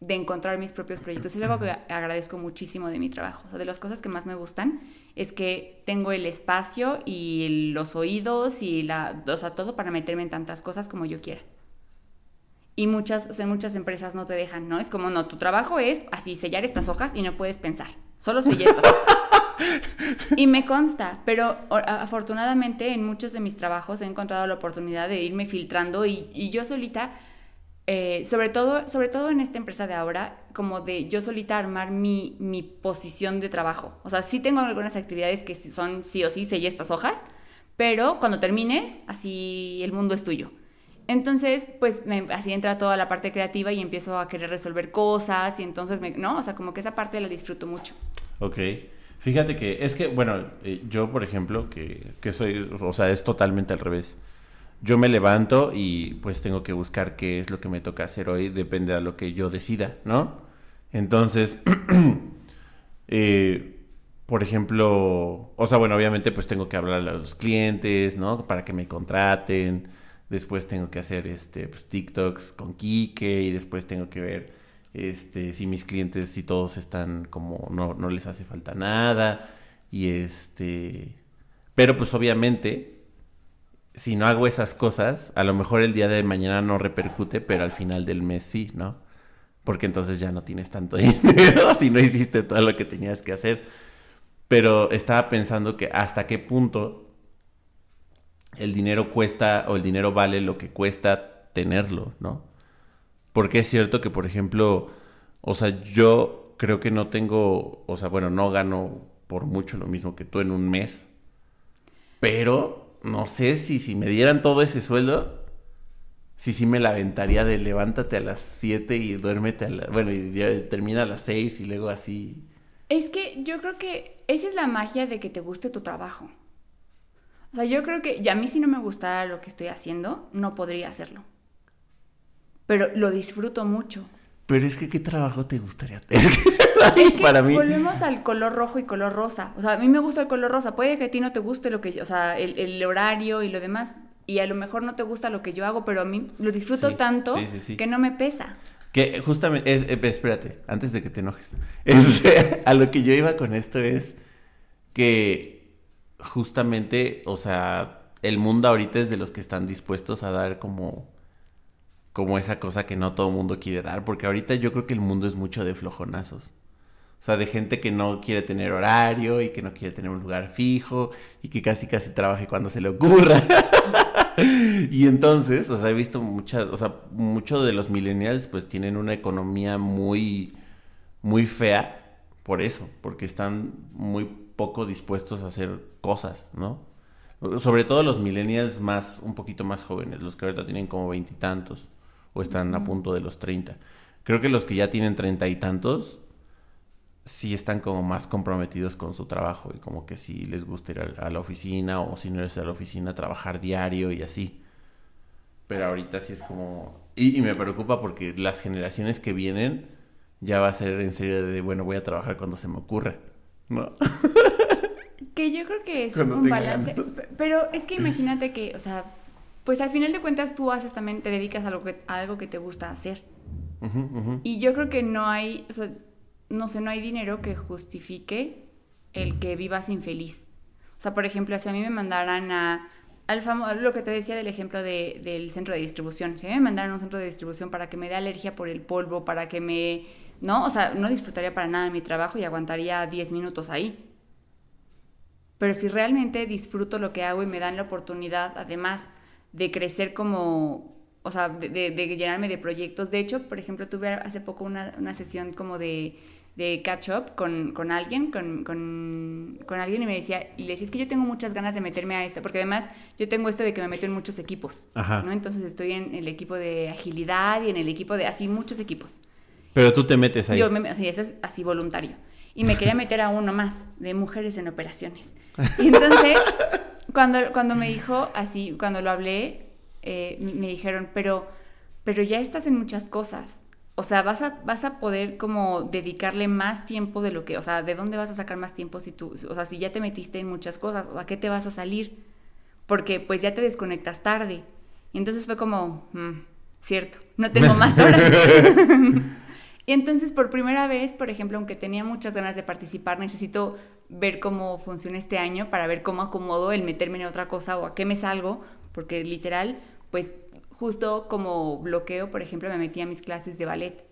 de encontrar mis propios proyectos. Es algo que agradezco muchísimo de mi trabajo. O sea, de las cosas que más me gustan es que tengo el espacio y los oídos y la, o sea, todo para meterme en tantas cosas como yo quiera. Y muchas, o sea, muchas empresas no te dejan, ¿no? Es como, no, tu trabajo es así, sellar estas hojas y no puedes pensar. Solo sellar estas hojas. Y me consta, pero afortunadamente en muchos de mis trabajos he encontrado la oportunidad de irme filtrando y, y yo solita, eh, sobre, todo, sobre todo en esta empresa de ahora, como de yo solita armar mi, mi posición de trabajo. O sea, sí tengo algunas actividades que son sí o sí, sellé estas hojas, pero cuando termines, así el mundo es tuyo. Entonces, pues así entra toda la parte creativa y empiezo a querer resolver cosas y entonces, ¿no? O sea, como que esa parte la disfruto mucho.
Ok. Fíjate que es que, bueno, eh, yo, por ejemplo, que, que soy, o sea, es totalmente al revés. Yo me levanto y pues tengo que buscar qué es lo que me toca hacer hoy, depende de lo que yo decida, ¿no? Entonces, eh, por ejemplo, o sea, bueno, obviamente pues tengo que hablar a los clientes, ¿no? Para que me contraten. Después tengo que hacer este pues, TikToks con Kike y después tengo que ver este si mis clientes si todos están como no, no les hace falta nada y este pero pues obviamente si no hago esas cosas a lo mejor el día de mañana no repercute pero al final del mes sí no porque entonces ya no tienes tanto dinero si no hiciste todo lo que tenías que hacer pero estaba pensando que hasta qué punto el dinero cuesta o el dinero vale lo que cuesta tenerlo, ¿no? Porque es cierto que, por ejemplo, o sea, yo creo que no tengo, o sea, bueno, no gano por mucho lo mismo que tú en un mes, pero no sé si, si me dieran todo ese sueldo, si sí me la aventaría de levántate a las 7 y duérmete a la, bueno, y ya termina a las 6 y luego así.
Es que yo creo que esa es la magia de que te guste tu trabajo. O sea, yo creo que, y a mí si no me gustara lo que estoy haciendo, no podría hacerlo. Pero lo disfruto mucho.
Pero es que, ¿qué trabajo te gustaría tener?
Es que
Para mí.
volvemos al color rojo y color rosa. O sea, a mí me gusta el color rosa. Puede que a ti no te guste lo que yo, o sea, el, el horario y lo demás. Y a lo mejor no te gusta lo que yo hago, pero a mí lo disfruto
Sí,
tanto
sí, sí, sí.
que no me pesa.
Que justamente, es, eh, espérate, antes de que te enojes. A lo que yo iba con esto es que justamente, o sea, el mundo ahorita es de los que están dispuestos a dar como como esa cosa que no todo el mundo quiere dar, porque ahorita yo creo que el mundo es mucho de flojonazos. O sea, de gente que no quiere tener horario y que no quiere tener un lugar fijo y que casi casi trabaje cuando se le ocurra. y entonces, o sea, he visto muchas, o sea, muchos de los millennials pues tienen una economía muy, muy fea por eso, porque están muy poco dispuestos a hacer cosas, ¿no? Sobre todo los millennials más, un poquito más jóvenes, los que ahorita tienen como veintitantos o están a punto de los 30. Creo que los que ya tienen treinta y tantos sí están como más comprometidos con su trabajo y como que sí les gusta ir a, la oficina o si no eres a la oficina trabajar diario y así. Pero ahorita sí es como... Y, y, me preocupa porque las generaciones que vienen ya va a ser en serio de, bueno, voy a trabajar cuando se me ocurra, ¿no?
que yo creo que es un balance. Pero es que imagínate que, o sea, pues al final de cuentas tú haces también, te dedicas a, que, algo que te gusta hacer. Y yo creo que no hay, o sea, no sé, no hay dinero que justifique el que vivas infeliz. O sea, por ejemplo, si a mí me mandaran a, al famoso, lo que te decía del ejemplo de, del centro de distribución, si a mí me mandaran a un centro de distribución para que me dé alergia por el polvo, para que me, ¿no? O sea, no disfrutaría para nada de mi trabajo y aguantaría 10 minutos ahí. Pero si realmente disfruto lo que hago y me dan la oportunidad, además, de crecer como, o sea, de, de, llenarme de proyectos. De hecho, por ejemplo, tuve hace poco una, una sesión como de, de catch up con, con alguien, con, con, con, alguien y me decía, y le decía, es que yo tengo muchas ganas de meterme a esto, porque además yo tengo esto de que me meto en muchos equipos, ¿no? Entonces estoy en el equipo de agilidad y en el equipo de así muchos equipos.
Pero tú te metes ahí.
Yo me, sí, eso es así voluntario. Y me quería meter a uno más, de mujeres en operaciones. Y entonces cuando, cuando me dijo así, cuando lo hablé, eh, me dijeron, pero, pero ya estás en muchas cosas. O sea, vas a, vas a poder como dedicarle más tiempo de lo que, o sea, ¿de dónde vas a sacar más tiempo si tú, o sea, si ya te metiste en muchas cosas, ¿a qué te vas a salir? Porque pues ya te desconectas tarde. Y entonces fue como, mm, cierto, no tengo más horas. Y entonces por primera vez, por ejemplo, aunque tenía muchas ganas de participar, necesito ver cómo funciona este año para ver cómo acomodo el meterme en otra cosa o a qué me salgo, porque literal, pues justo como bloqueo, por ejemplo, me metí a mis clases de ballet.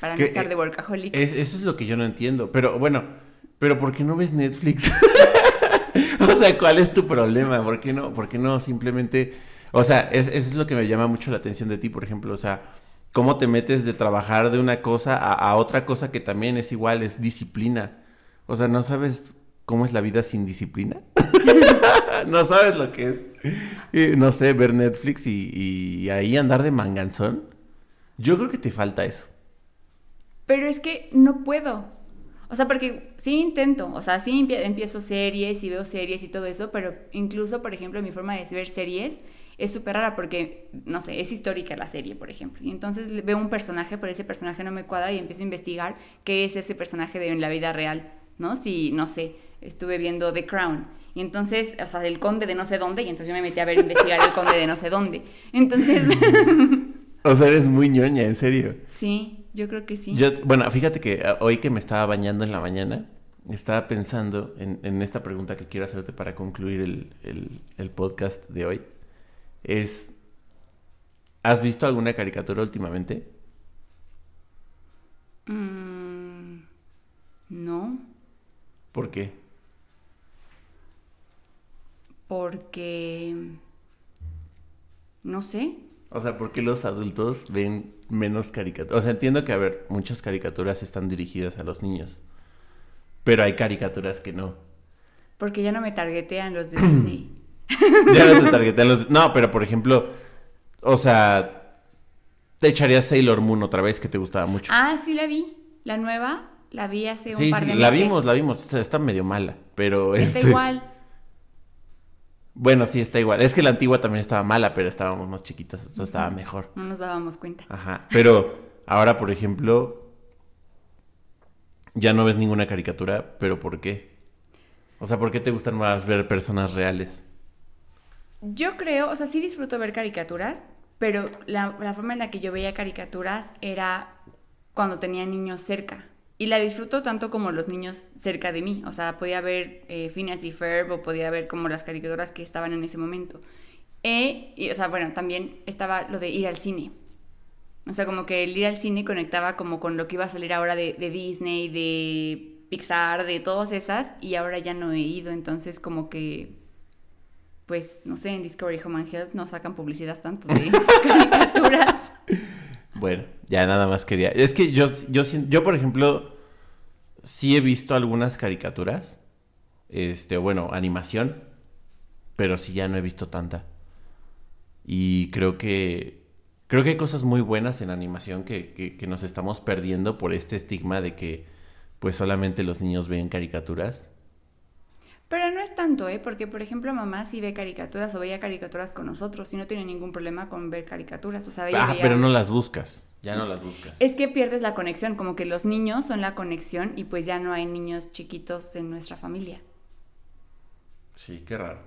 Para no estar de workaholic.
eso es lo que yo no entiendo. Pero bueno, pero ¿por qué no ves Netflix? o sea, ¿cuál es tu problema? ¿Por qué no, por qué no simplemente... O sea, eso es lo que me llama mucho la atención de ti, por ejemplo. O sea, cómo te metes de trabajar de una cosa a, otra cosa que también es igual, es disciplina. O sea, ¿no sabes cómo es la vida sin disciplina? no sabes lo que es. Eh, no sé, ver Netflix y, ahí andar de manganzón. Yo creo que te falta eso.
Pero es que no puedo. O sea, porque sí intento, o sea, sí empiezo series y veo series y todo eso, pero incluso, por ejemplo, mi forma de ver series es súper rara porque, no sé, es histórica la serie, por ejemplo. Y entonces veo un personaje, pero ese personaje no me cuadra y empiezo a investigar qué es ese personaje de en la vida real, ¿no? Si, no sé, estuve viendo The Crown. Y entonces, o sea, el conde de no sé dónde, y entonces yo me metí a ver, investigar el conde de no sé dónde. Entonces...
o sea, eres muy ñoña, en serio.
Sí, yo creo que sí.
bueno, fíjate que ah, hoy que me estaba bañando en la mañana, estaba pensando en, esta pregunta que quiero hacerte para concluir el, el podcast de hoy es, ¿has visto alguna caricatura últimamente?
Mm, no.
¿Por qué?
Porque... No sé.
O sea, ¿por qué los adultos ven menos caricaturas? O sea, entiendo que, a ver, muchas caricaturas están dirigidas a los niños. Pero hay caricaturas que no.
Porque ya no me targetean los de Disney.
ya no te targetean los... No, pero por ejemplo, o sea, te echarías Sailor Moon otra vez que te gustaba mucho.
Ah, sí la vi. La nueva, la vi hace un par de
meses. la vimos, la vimos. Está medio mala, pero...
Está este igual.
Bueno, sí, está igual. Es que la antigua también estaba mala, pero estábamos más chiquitas, entonces estaba mejor.
No nos dábamos cuenta.
Ajá. Pero ahora, por ejemplo, ya no ves ninguna caricatura, pero ¿por qué? O sea, ¿por qué te gustan más ver personas reales?
Yo creo, o sea, sí disfruto ver caricaturas, pero la, la forma en la que yo veía caricaturas era cuando tenía niños cerca. Y la disfruto tanto como los niños cerca de mí. O sea, podía ver eh, Phineas y Ferb o podía ver como las caricaturas que estaban en ese momento. Eh, y, o sea, bueno, también estaba lo de ir al cine. O sea, como que el ir al cine conectaba como con lo que iba a salir ahora de, de Disney, de Pixar, de todas esas. Y ahora ya no he ido. Entonces, como que pues, no sé, en Discovery Home and Health no sacan publicidad tanto de caricaturas.
Bueno, ya nada más quería. Es que yo, yo, yo, por ejemplo, sí he visto algunas caricaturas. Este, bueno, animación. Pero sí ya no he visto tanta. Y creo que. Creo que hay cosas muy buenas en animación que, que, que nos estamos perdiendo por este estigma de que pues solamente los niños ven caricaturas.
Pero no es tanto, ¿eh? Porque, por ejemplo, mamá sí ve caricaturas o veía caricaturas con nosotros y no tiene ningún problema con ver caricaturas. O sea,
ah, pero no las buscas. Ya no las buscas.
Es que pierdes la conexión, como que los niños son la conexión y pues ya no hay niños chiquitos en nuestra familia.
Sí, qué raro.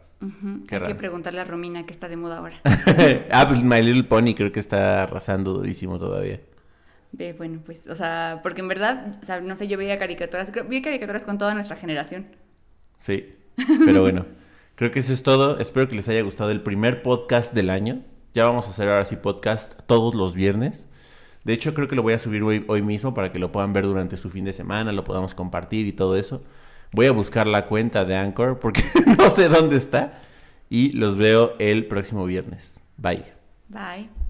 qué hay que preguntarle a Romina que está de moda ahora.
ah, pues My Little Pony creo que está arrasando durísimo todavía.
Ve, bueno, pues, o sea, porque en verdad, o sea, no sé, yo veía caricaturas, vi caricaturas con toda nuestra generación.
Sí, pero bueno, creo que eso es todo. Espero que les haya gustado el primer podcast del año. Ya vamos a hacer ahora sí podcast todos los viernes. De hecho, creo que lo voy a subir hoy, hoy mismo para que lo puedan ver durante su fin de semana, lo podamos compartir y todo eso. Voy a buscar la cuenta de Anchor porque no sé dónde está. Y los veo el próximo viernes. Bye.
Bye.